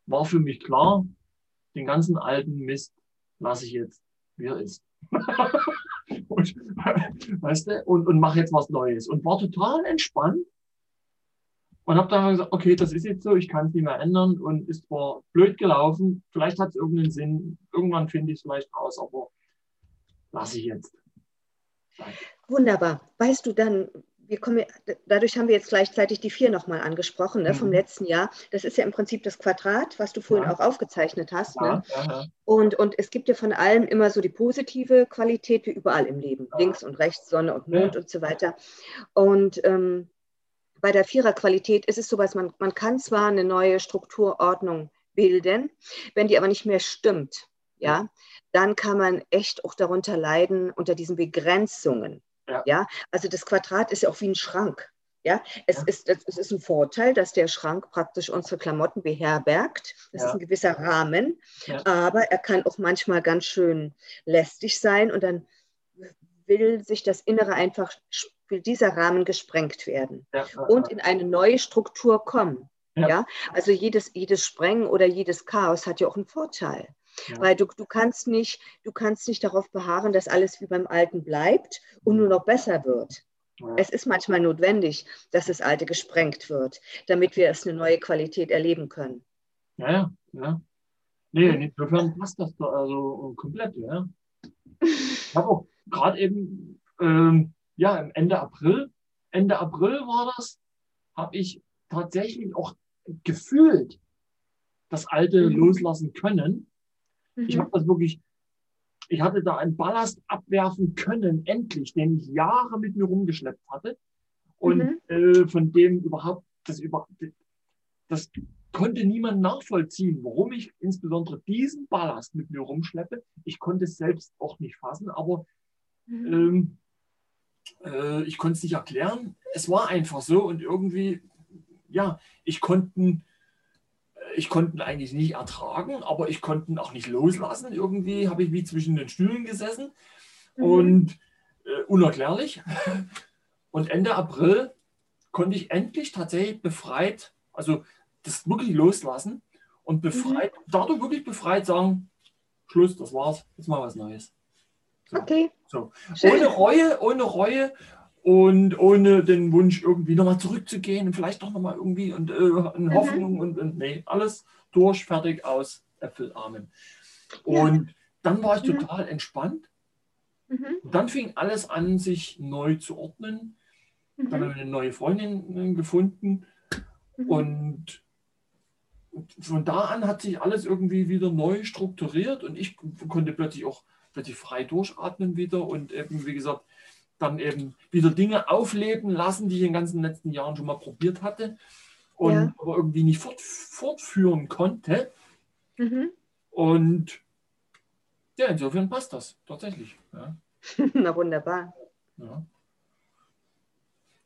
war für mich klar, den ganzen alten Mist lasse ich jetzt, wie er ist. und, weißt du, und, und mache jetzt was Neues. Und war total entspannt und habe dann gesagt, okay, das ist jetzt so, ich kann es nicht mehr ändern und ist zwar blöd gelaufen, vielleicht hat es irgendeinen Sinn, irgendwann finde ich es vielleicht raus, aber lasse ich jetzt. Wunderbar. Weißt du dann, wir kommen, dadurch haben wir jetzt gleichzeitig die vier nochmal angesprochen ne, mhm. vom letzten Jahr. Das ist ja im Prinzip das Quadrat, was du vorhin ja. auch aufgezeichnet hast. Ja, ne? ja, und, und es gibt ja von allem immer so die positive Qualität wie überall im Leben. Links und rechts, Sonne und Mond und so weiter. Und ähm, bei der Viererqualität ist es so, dass man, man kann zwar eine neue Strukturordnung bilden, wenn die aber nicht mehr stimmt, ja, dann kann man echt auch darunter leiden unter diesen Begrenzungen. Ja. ja. also das Quadrat ist ja auch wie ein Schrank. Ja, es, ja. Ist, es ist ein Vorteil, dass der Schrank praktisch unsere Klamotten beherbergt. Das ja. ist ein gewisser Rahmen, ja. aber er kann auch manchmal ganz schön lästig sein und dann will sich das Innere einfach, will dieser Rahmen gesprengt werden und in eine neue Struktur kommen. Ja. also jedes, jedes Sprengen oder jedes Chaos hat ja auch einen Vorteil. Ja. Weil du, du, kannst nicht, du kannst nicht darauf beharren, dass alles wie beim Alten bleibt und nur noch besser wird. Ja. Es ist manchmal notwendig, dass das Alte gesprengt wird, damit wir es eine neue Qualität erleben können. Ja, ja. ja. Nee, insofern passt das da also komplett, ja. Ich habe auch gerade eben, ähm, ja, Ende April, Ende April war das, habe ich tatsächlich auch gefühlt das Alte mhm. loslassen können. Mhm. Ich habe das wirklich, ich hatte da einen Ballast abwerfen können, endlich, den ich Jahre mit mir rumgeschleppt hatte. Und mhm. äh, von dem überhaupt, das, über, das konnte niemand nachvollziehen, warum ich insbesondere diesen Ballast mit mir rumschleppe. Ich konnte es selbst auch nicht fassen, aber mhm. ähm, äh, ich konnte es nicht erklären. Es war einfach so und irgendwie, ja, ich konnte ich konnte ihn eigentlich nicht ertragen, aber ich konnte ihn auch nicht loslassen. Irgendwie habe ich wie zwischen den Stühlen gesessen mhm. und äh, unerklärlich. Und Ende April konnte ich endlich tatsächlich befreit, also das wirklich loslassen und befreit, mhm. dadurch wirklich befreit sagen, Schluss, das war's, jetzt mal was Neues. So. Okay. So. Ohne Reue, ohne Reue und ohne den Wunsch, irgendwie nochmal zurückzugehen und vielleicht doch nochmal irgendwie und äh, in mhm. Hoffnung und, und, nee, alles durch, fertig, aus, Äpfel, Amen. Und ja. dann war ich mhm. total entspannt. Mhm. dann fing alles an, sich neu zu ordnen. Mhm. Dann habe ich eine neue Freundin äh, gefunden mhm. und von da an hat sich alles irgendwie wieder neu strukturiert und ich konnte plötzlich auch plötzlich frei durchatmen wieder und eben, wie gesagt, dann eben wieder Dinge aufleben lassen, die ich in den ganzen letzten Jahren schon mal probiert hatte und ja. aber irgendwie nicht fort, fortführen konnte. Mhm. Und ja, insofern passt das tatsächlich. Ja. Na wunderbar. Ja.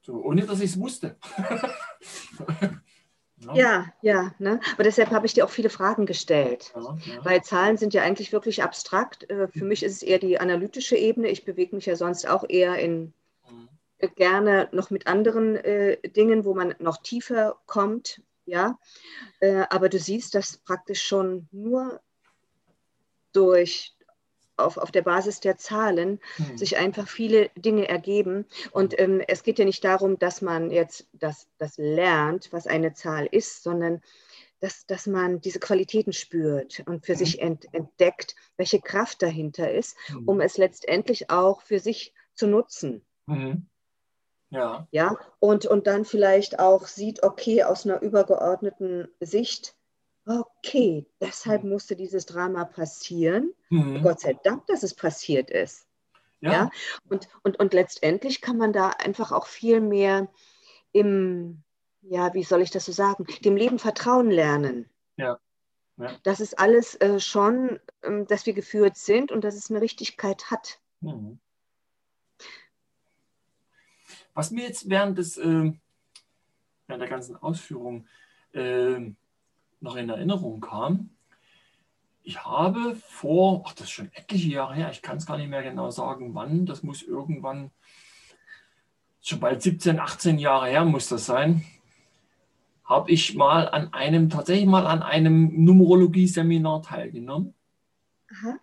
So, ohne dass ich es wusste. Ja, ja, ja ne? aber deshalb habe ich dir auch viele Fragen gestellt, ja, ja. weil Zahlen sind ja eigentlich wirklich abstrakt. Äh, für mich ist es eher die analytische Ebene. Ich bewege mich ja sonst auch eher in mhm. Äh, gerne noch mit anderen äh, Dingen, wo man noch tiefer kommt, ja. Äh, aber du siehst, dass praktisch schon nur durch auf, auf der Basis der Zahlen mhm. sich einfach viele Dinge ergeben. Und ähm, es geht ja nicht darum, dass man jetzt das, das lernt, was eine Zahl ist, sondern dass, dass man diese Qualitäten spürt und für mhm. sich ent, entdeckt, welche Kraft dahinter ist, mhm. um es letztendlich auch für sich zu nutzen. Mhm. Ja. ja und, und dann vielleicht auch sieht, okay, aus einer übergeordneten Sicht, okay, deshalb mhm. musste dieses Drama passieren. Mhm. Gott sei Dank, dass es passiert ist. Ja. ja. Und, und, und letztendlich kann man da einfach auch viel mehr im, ja, wie soll ich das so sagen, dem Leben vertrauen lernen. Ja. ja. Das ist alles äh, schon, ähm, dass wir geführt sind und dass es eine Richtigkeit hat. Mhm. Was mir jetzt während, des, äh, während der ganzen Ausführung äh, noch in Erinnerung kam. Ich habe vor, ach, das ist schon etliche Jahre her, ich kann es gar nicht mehr genau sagen, wann, das muss irgendwann, schon bald 17, 18 Jahre her muss das sein, habe ich mal an einem, tatsächlich mal an einem Numerologie-Seminar teilgenommen. Aha.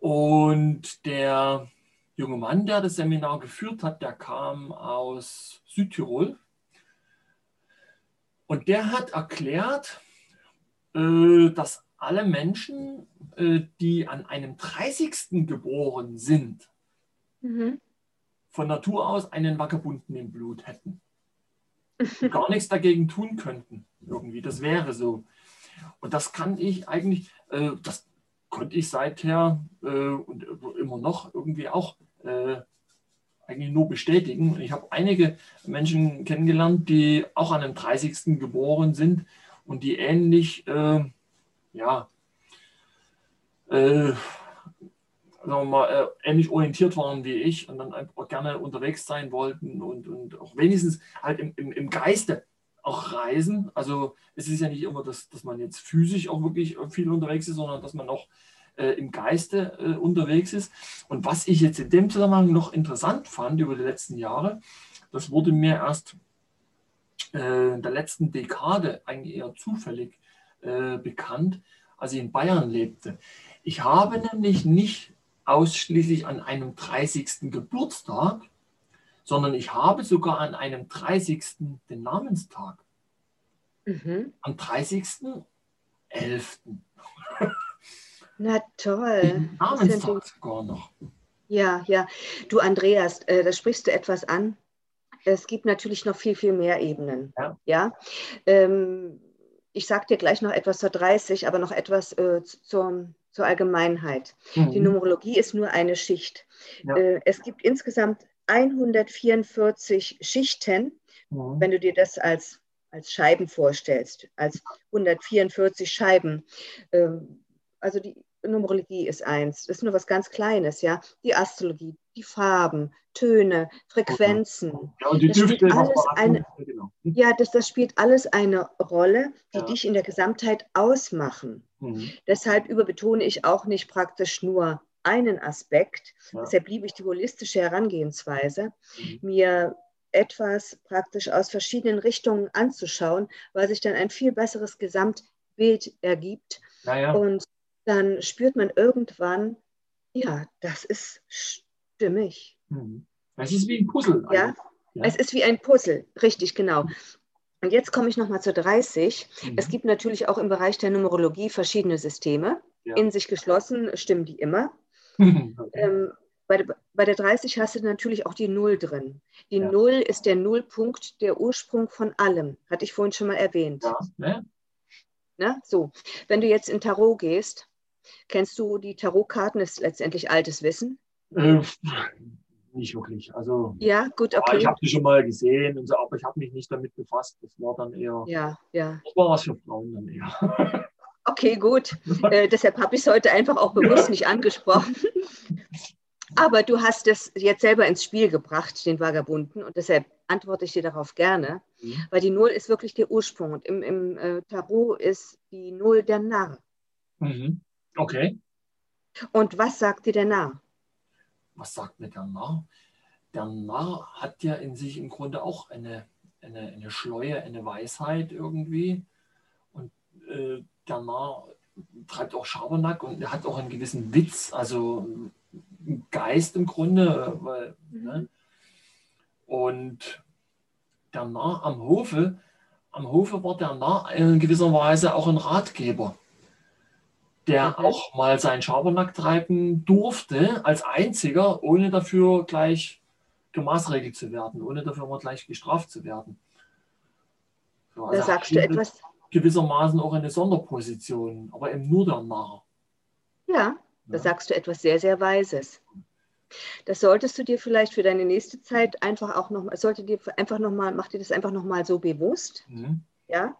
Und der junge Mann, der das Seminar geführt hat, der kam aus Südtirol und der hat erklärt, äh, dass alle Menschen, äh, die an einem 30. geboren sind, mhm. von Natur aus einen Vagabunden im Blut hätten. gar nichts dagegen tun könnten. Irgendwie, das wäre so. Und das kann ich eigentlich, äh, das konnte ich seither und immer noch irgendwie auch eigentlich nur bestätigen. Ich habe einige Menschen kennengelernt, die auch an dem 30. geboren sind und die ähnlich, äh, ja, äh, sagen mal, äh, ähnlich orientiert waren wie ich und dann einfach gerne unterwegs sein wollten und, und auch wenigstens halt im, im, im Geiste auch reisen. Also es ist ja nicht immer, dass, dass man jetzt physisch auch wirklich viel unterwegs ist, sondern dass man auch äh, im Geiste äh, unterwegs ist. Und was ich jetzt in dem Zusammenhang noch interessant fand über die letzten Jahre, das wurde mir erst äh, in der letzten Dekade eigentlich eher zufällig äh, bekannt, als ich in Bayern lebte. Ich habe nämlich nicht ausschließlich an einem 30. Geburtstag, sondern ich habe sogar an einem 30. den Namenstag. Mhm. Am 30.11. Na toll. Namenstag sogar noch. Ja, ja. Du Andreas, äh, da sprichst du etwas an. Es gibt natürlich noch viel, viel mehr Ebenen. Ja. ja? Ähm, ich sage dir gleich noch etwas zur 30, aber noch etwas äh, zur, zur Allgemeinheit. Mhm. Die Numerologie ist nur eine Schicht. Ja. Äh, es gibt insgesamt 144 Schichten, mhm. wenn du dir das als, als Scheiben vorstellst, als 144 Scheiben. Ähm, also die Numerologie ist eins, das ist nur was ganz Kleines, ja. Die Astrologie, die Farben, Töne, Frequenzen. Ja, und die das spielt alles eine, genau. Ja, das, das spielt alles eine Rolle, die ja. dich in der Gesamtheit ausmachen. Mhm. Deshalb überbetone ich auch nicht praktisch nur einen Aspekt. Ja. Deshalb liebe ich die holistische Herangehensweise, mhm. mir etwas praktisch aus verschiedenen Richtungen anzuschauen, weil sich dann ein viel besseres Gesamtbild ergibt. Ja, ja. Und dann spürt man irgendwann, ja, das ist stimmig. Mhm. Es ist wie ein Puzzle. Ja? ja? es ist wie ein Puzzle, richtig, genau. Und jetzt komme ich nochmal zu 30. Mhm. Es gibt natürlich auch im Bereich der Numerologie verschiedene Systeme. Ja. In sich geschlossen stimmen die immer. okay. ähm, bei, der, bei der 30 hast du natürlich auch die Null drin. Die ja. Null ist der Nullpunkt, der Ursprung von allem. Hatte ich vorhin schon mal erwähnt. Ja, ne? Na, so, wenn du jetzt in Tarot gehst, kennst du die Tarotkarten? Das ist letztendlich altes Wissen. Äh, nicht wirklich. Also, ja, gut, okay. Ich habe sie schon mal gesehen, und so, aber ich habe mich nicht damit befasst. Das war dann eher. Ja, ja. Das war was für Frauen dann eher. Okay, gut. Äh, deshalb habe ich es heute einfach auch bewusst nicht angesprochen. Aber du hast es jetzt selber ins Spiel gebracht, den Vagabunden, und deshalb antworte ich dir darauf gerne, mhm. weil die Null ist wirklich der Ursprung. Und im, im äh, Tarot ist die Null der Narr. Mhm. Okay. Und was sagt dir der Narr? Was sagt mir der Narr? Der Narr hat ja in sich im Grunde auch eine, eine, eine Schleue, eine Weisheit irgendwie. Und äh, der Narr treibt auch Schabernack und er hat auch einen gewissen Witz, also Geist im Grunde. Weil, mhm. ne? Und der Narr am Hofe, am Hofe war der Narr in gewisser Weise auch ein Ratgeber, der mhm. auch mal seinen Schabernack treiben durfte, als einziger, ohne dafür gleich gemaßregelt zu werden, ohne dafür mal gleich gestraft zu werden. So, also da sagst du etwas. Gewissermaßen auch eine Sonderposition, aber eben nur der Narr. Ja, da ja. sagst du etwas sehr, sehr Weises. Das solltest du dir vielleicht für deine nächste Zeit einfach auch noch, sollte dir einfach noch mal, mach dir das einfach noch mal so bewusst. Mhm. Ja.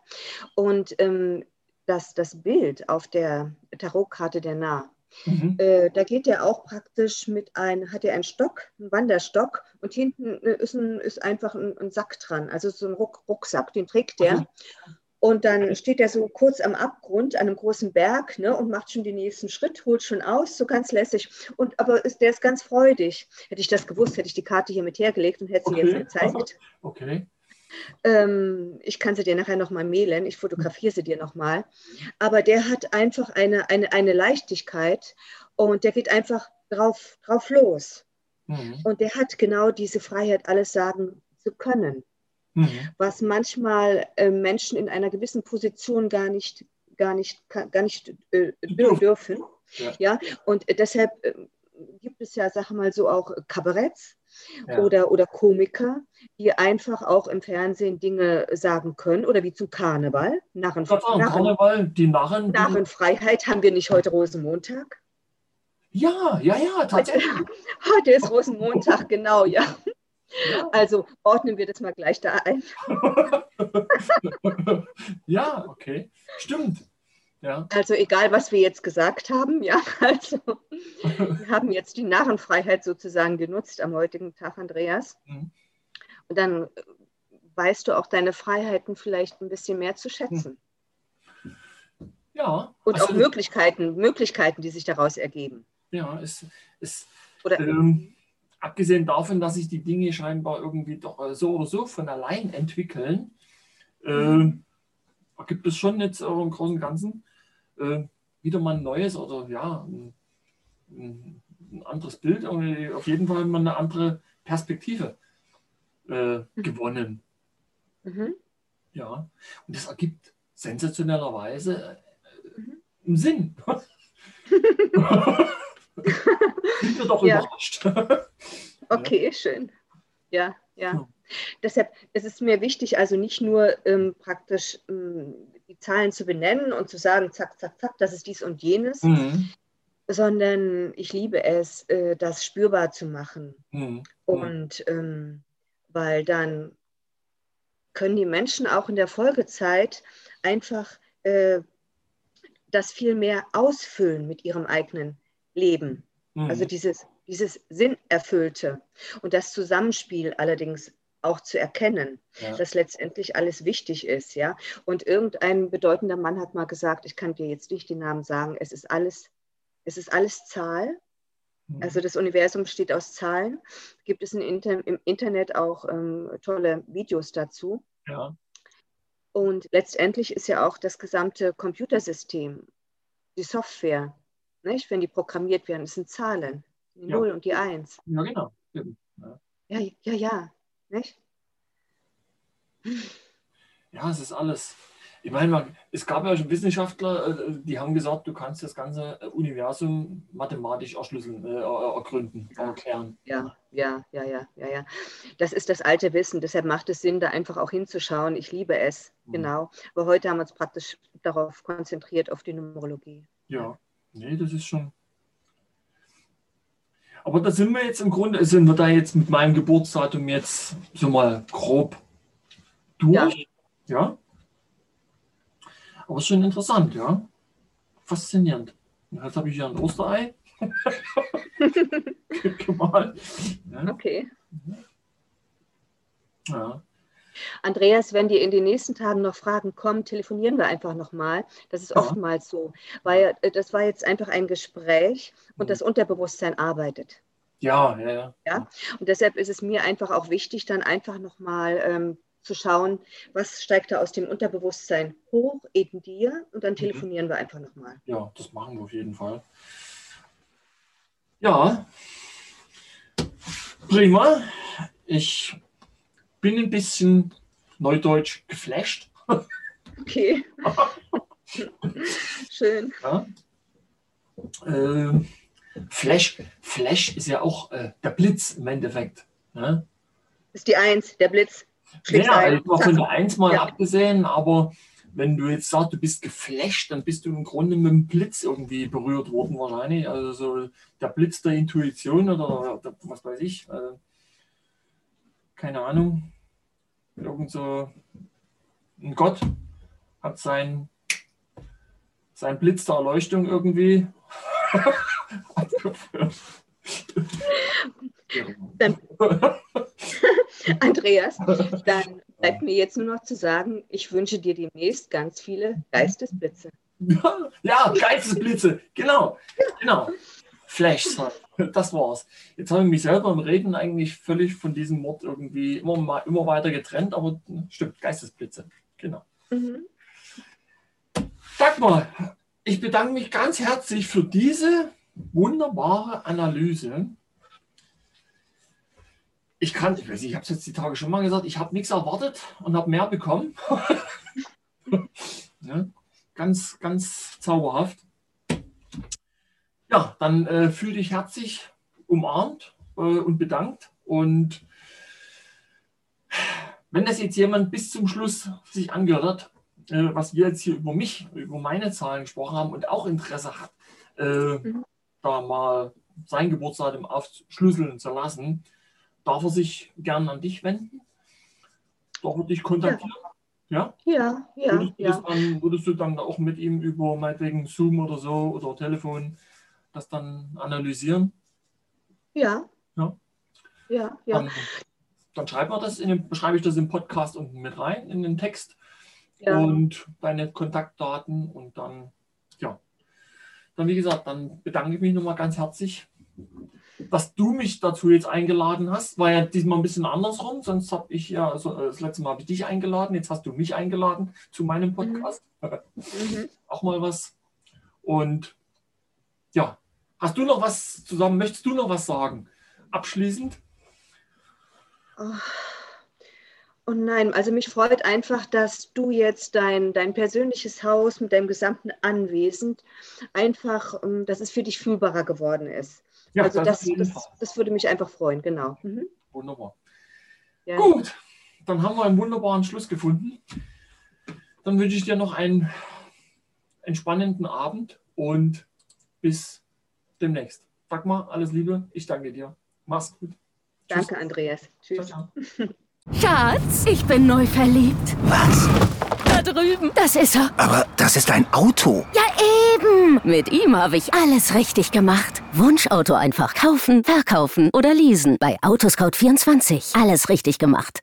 Und ähm, das, das Bild auf der Tarotkarte der Nah, mhm. äh, da geht er auch praktisch mit ein, hat er einen Stock, einen Wanderstock und hinten äh, ist, ein, ist einfach ein, ein Sack dran, also so ein Ruck, Rucksack, den trägt er. Mhm. Und dann steht er so kurz am Abgrund, an einem großen Berg, ne, und macht schon den nächsten Schritt, holt schon aus, so ganz lässig. Und aber ist, der ist ganz freudig. Hätte ich das gewusst, hätte ich die Karte hier mit hergelegt und hätte sie okay. jetzt gezeigt. Okay. Ähm, ich kann sie dir nachher nochmal mailen, ich fotografiere sie dir nochmal. Aber der hat einfach eine, eine, eine Leichtigkeit und der geht einfach drauf, drauf los. Mhm. Und der hat genau diese Freiheit, alles sagen zu können mhm. was manchmal äh, Menschen in einer gewissen Position gar nicht, gar nicht, gar nicht äh, dürfen. Ja. ja. Und deshalb äh, gibt es ja, sag mal so, auch Kabaretts. Ja. Oder, oder Komiker, die einfach auch im Fernsehen Dinge sagen können, oder wie zum Karneval. Narren, Narren, Karneval, die Narren. Narrenfreiheit haben wir nicht heute Rosenmontag. Ja, ja, ja, tatsächlich. Heute, heute ist Rosenmontag, genau, ja. Also ordnen wir das mal gleich da ein. ja, okay. Stimmt. Ja. Also egal, was wir jetzt gesagt haben, ja, also wir haben jetzt die Narrenfreiheit sozusagen genutzt am heutigen Tag, Andreas. Mhm. Und dann weißt du auch deine Freiheiten vielleicht ein bisschen mehr zu schätzen. Ja. Und also, auch Möglichkeiten, Möglichkeiten, die sich daraus ergeben. Ja, es ist. Oder, ähm, abgesehen davon, dass sich die Dinge scheinbar irgendwie doch äh, so oder so von allein entwickeln, äh, gibt es schon jetzt im Großen und Ganzen äh, wieder mal ein neues oder ja, ein, ein anderes Bild, auf jeden Fall mal eine andere Perspektive äh, mhm. gewonnen. Mhm. Ja, und das ergibt sensationellerweise äh, mhm. einen Sinn. Sind wir doch ja. überrascht. okay, schön. Ja, ja. ja. Deshalb ist es mir wichtig, also nicht nur ähm, praktisch ähm, die Zahlen zu benennen und zu sagen, zack, zack, zack, das ist dies und jenes, mhm. sondern ich liebe es, äh, das spürbar zu machen. Mhm. Und ähm, weil dann können die Menschen auch in der Folgezeit einfach äh, das viel mehr ausfüllen mit ihrem eigenen Leben. Mhm. Also dieses, dieses Sinnerfüllte und das Zusammenspiel allerdings auch zu erkennen, ja. dass letztendlich alles wichtig ist, ja. Und irgendein bedeutender Mann hat mal gesagt, ich kann dir jetzt nicht den Namen sagen, es ist alles, es ist alles Zahl. Mhm. Also das Universum besteht aus Zahlen. Gibt es Inter im Internet auch ähm, tolle Videos dazu. Ja. Und letztendlich ist ja auch das gesamte Computersystem, die Software, nicht? wenn die programmiert werden, das sind Zahlen, die ja. 0 und die 1. Ja, genau. Ja, ja, ja. Ja. Nicht? Ja, es ist alles. Ich meine, es gab ja schon Wissenschaftler, äh, die haben gesagt, du kannst das ganze Universum mathematisch erschlüsseln, äh, ergründen, erklären. Ja, ja, ja, ja, ja, ja. Das ist das alte Wissen. Deshalb macht es Sinn, da einfach auch hinzuschauen. Ich liebe es, mhm. genau. Aber heute haben wir uns praktisch darauf konzentriert, auf die Numerologie. Ja, nee, das ist schon. Aber da sind wir jetzt im Grunde, sind wir da jetzt mit meinem Geburtsdatum jetzt so mal grob durch. Ja. ja? Aber schon interessant, ja. Faszinierend. Jetzt habe ich hier ein Osterei. Gemalt. Ja. Okay. Ja. Andreas, wenn dir in den nächsten Tagen noch Fragen kommen, telefonieren wir einfach nochmal. Das ist ja. oftmals so, weil äh, das war jetzt einfach ein Gespräch und mhm. das Unterbewusstsein arbeitet. Ja, ja, ja. ja? Und deshalb ist es mir einfach auch wichtig, dann einfach nochmal ähm, zu schauen, was steigt da aus dem Unterbewusstsein hoch in dir und dann mhm. telefonieren mhm. wir einfach nochmal. Ja, das machen wir auf jeden Fall. Ja, prima. Ich bin ein bisschen neudeutsch geflasht. Okay. Schön. Ja. Äh, Flash, Flash ist ja auch äh, der Blitz im Endeffekt. Ne? Ist die Eins, der Blitz. Ja, also mal von der Eins mal ja. abgesehen, aber wenn du jetzt sagst, du bist geflasht, dann bist du im Grunde mit dem Blitz irgendwie berührt worden wahrscheinlich. Also so der Blitz der Intuition oder, oder was weiß ich. Also, keine Ahnung. Irgend so ein Gott hat sein, sein Blitz der Erleuchtung irgendwie Dann, Andreas, dann bleibt mir jetzt nur noch zu sagen, ich wünsche dir demnächst ganz viele Geistesblitze. Ja, Geistesblitze, genau, genau. Flashs, das war's. Jetzt habe ich mich selber im Reden eigentlich völlig von diesem Wort irgendwie immer, immer weiter getrennt, aber stimmt, Geistesblitze, genau. Mhm. Dagmar, ich bedanke mich ganz herzlich für diese wunderbare Analyse ich kann, ich weiß nicht, ich habe es jetzt die Tage schon mal gesagt, ich habe nichts erwartet und habe mehr bekommen. ja, ganz, ganz zauberhaft. Ja, dann äh, fühl dich herzlich umarmt äh, und bedankt. Und wenn das jetzt jemand bis zum Schluss sich angehört hat, äh, was wir jetzt hier über mich, über meine Zahlen gesprochen haben und auch Interesse hat, äh, mhm. da mal sein Geburtsdatum aufschlüsseln zu lassen, darf er sich gern an dich wenden? Darf er dich kontaktieren? Ja, ja, ja. Würdest, du ja. Dann, würdest du dann auch mit ihm über meinetwegen Zoom oder so oder Telefon das dann analysieren? Ja. Ja, ja. ja. Dann, dann schreiben wir das, in den, schreibe ich das im Podcast unten mit rein, in den Text ja. und deine Kontaktdaten und dann, ja. Dann, wie gesagt, dann bedanke ich mich nochmal ganz herzlich dass du mich dazu jetzt eingeladen hast, war ja diesmal ein bisschen andersrum. Sonst habe ich ja, also das letzte Mal habe ich dich eingeladen, jetzt hast du mich eingeladen zu meinem mhm. Podcast. Mhm. Auch mal was. Und ja, hast du noch was zusammen? Möchtest du noch was sagen? Abschließend? Oh. Oh nein, also mich freut einfach, dass du jetzt dein, dein persönliches Haus mit deinem gesamten Anwesen einfach, ähm, dass es für dich fühlbarer geworden ist. Ja, also das, das, das, das, würde mich einfach freuen, genau. Mhm. Wunderbar. Ja. Gut, dann haben wir einen wunderbaren Schluss gefunden. Dann wünsche ich dir noch einen entspannenden Abend und bis demnächst. Sag mal, alles Liebe, ich danke dir. Mach's gut. Danke, Tschüss. Andreas. Tschüss. Ciao, ciao. Schatz, ich bin neu verliebt. Was? Da drüben. Das ist er. Aber das ist ein Auto. Ja, eben. Mit ihm habe ich alles richtig gemacht. Wunschauto einfach kaufen, verkaufen oder leasen. Bei Autoscout24. Alles richtig gemacht.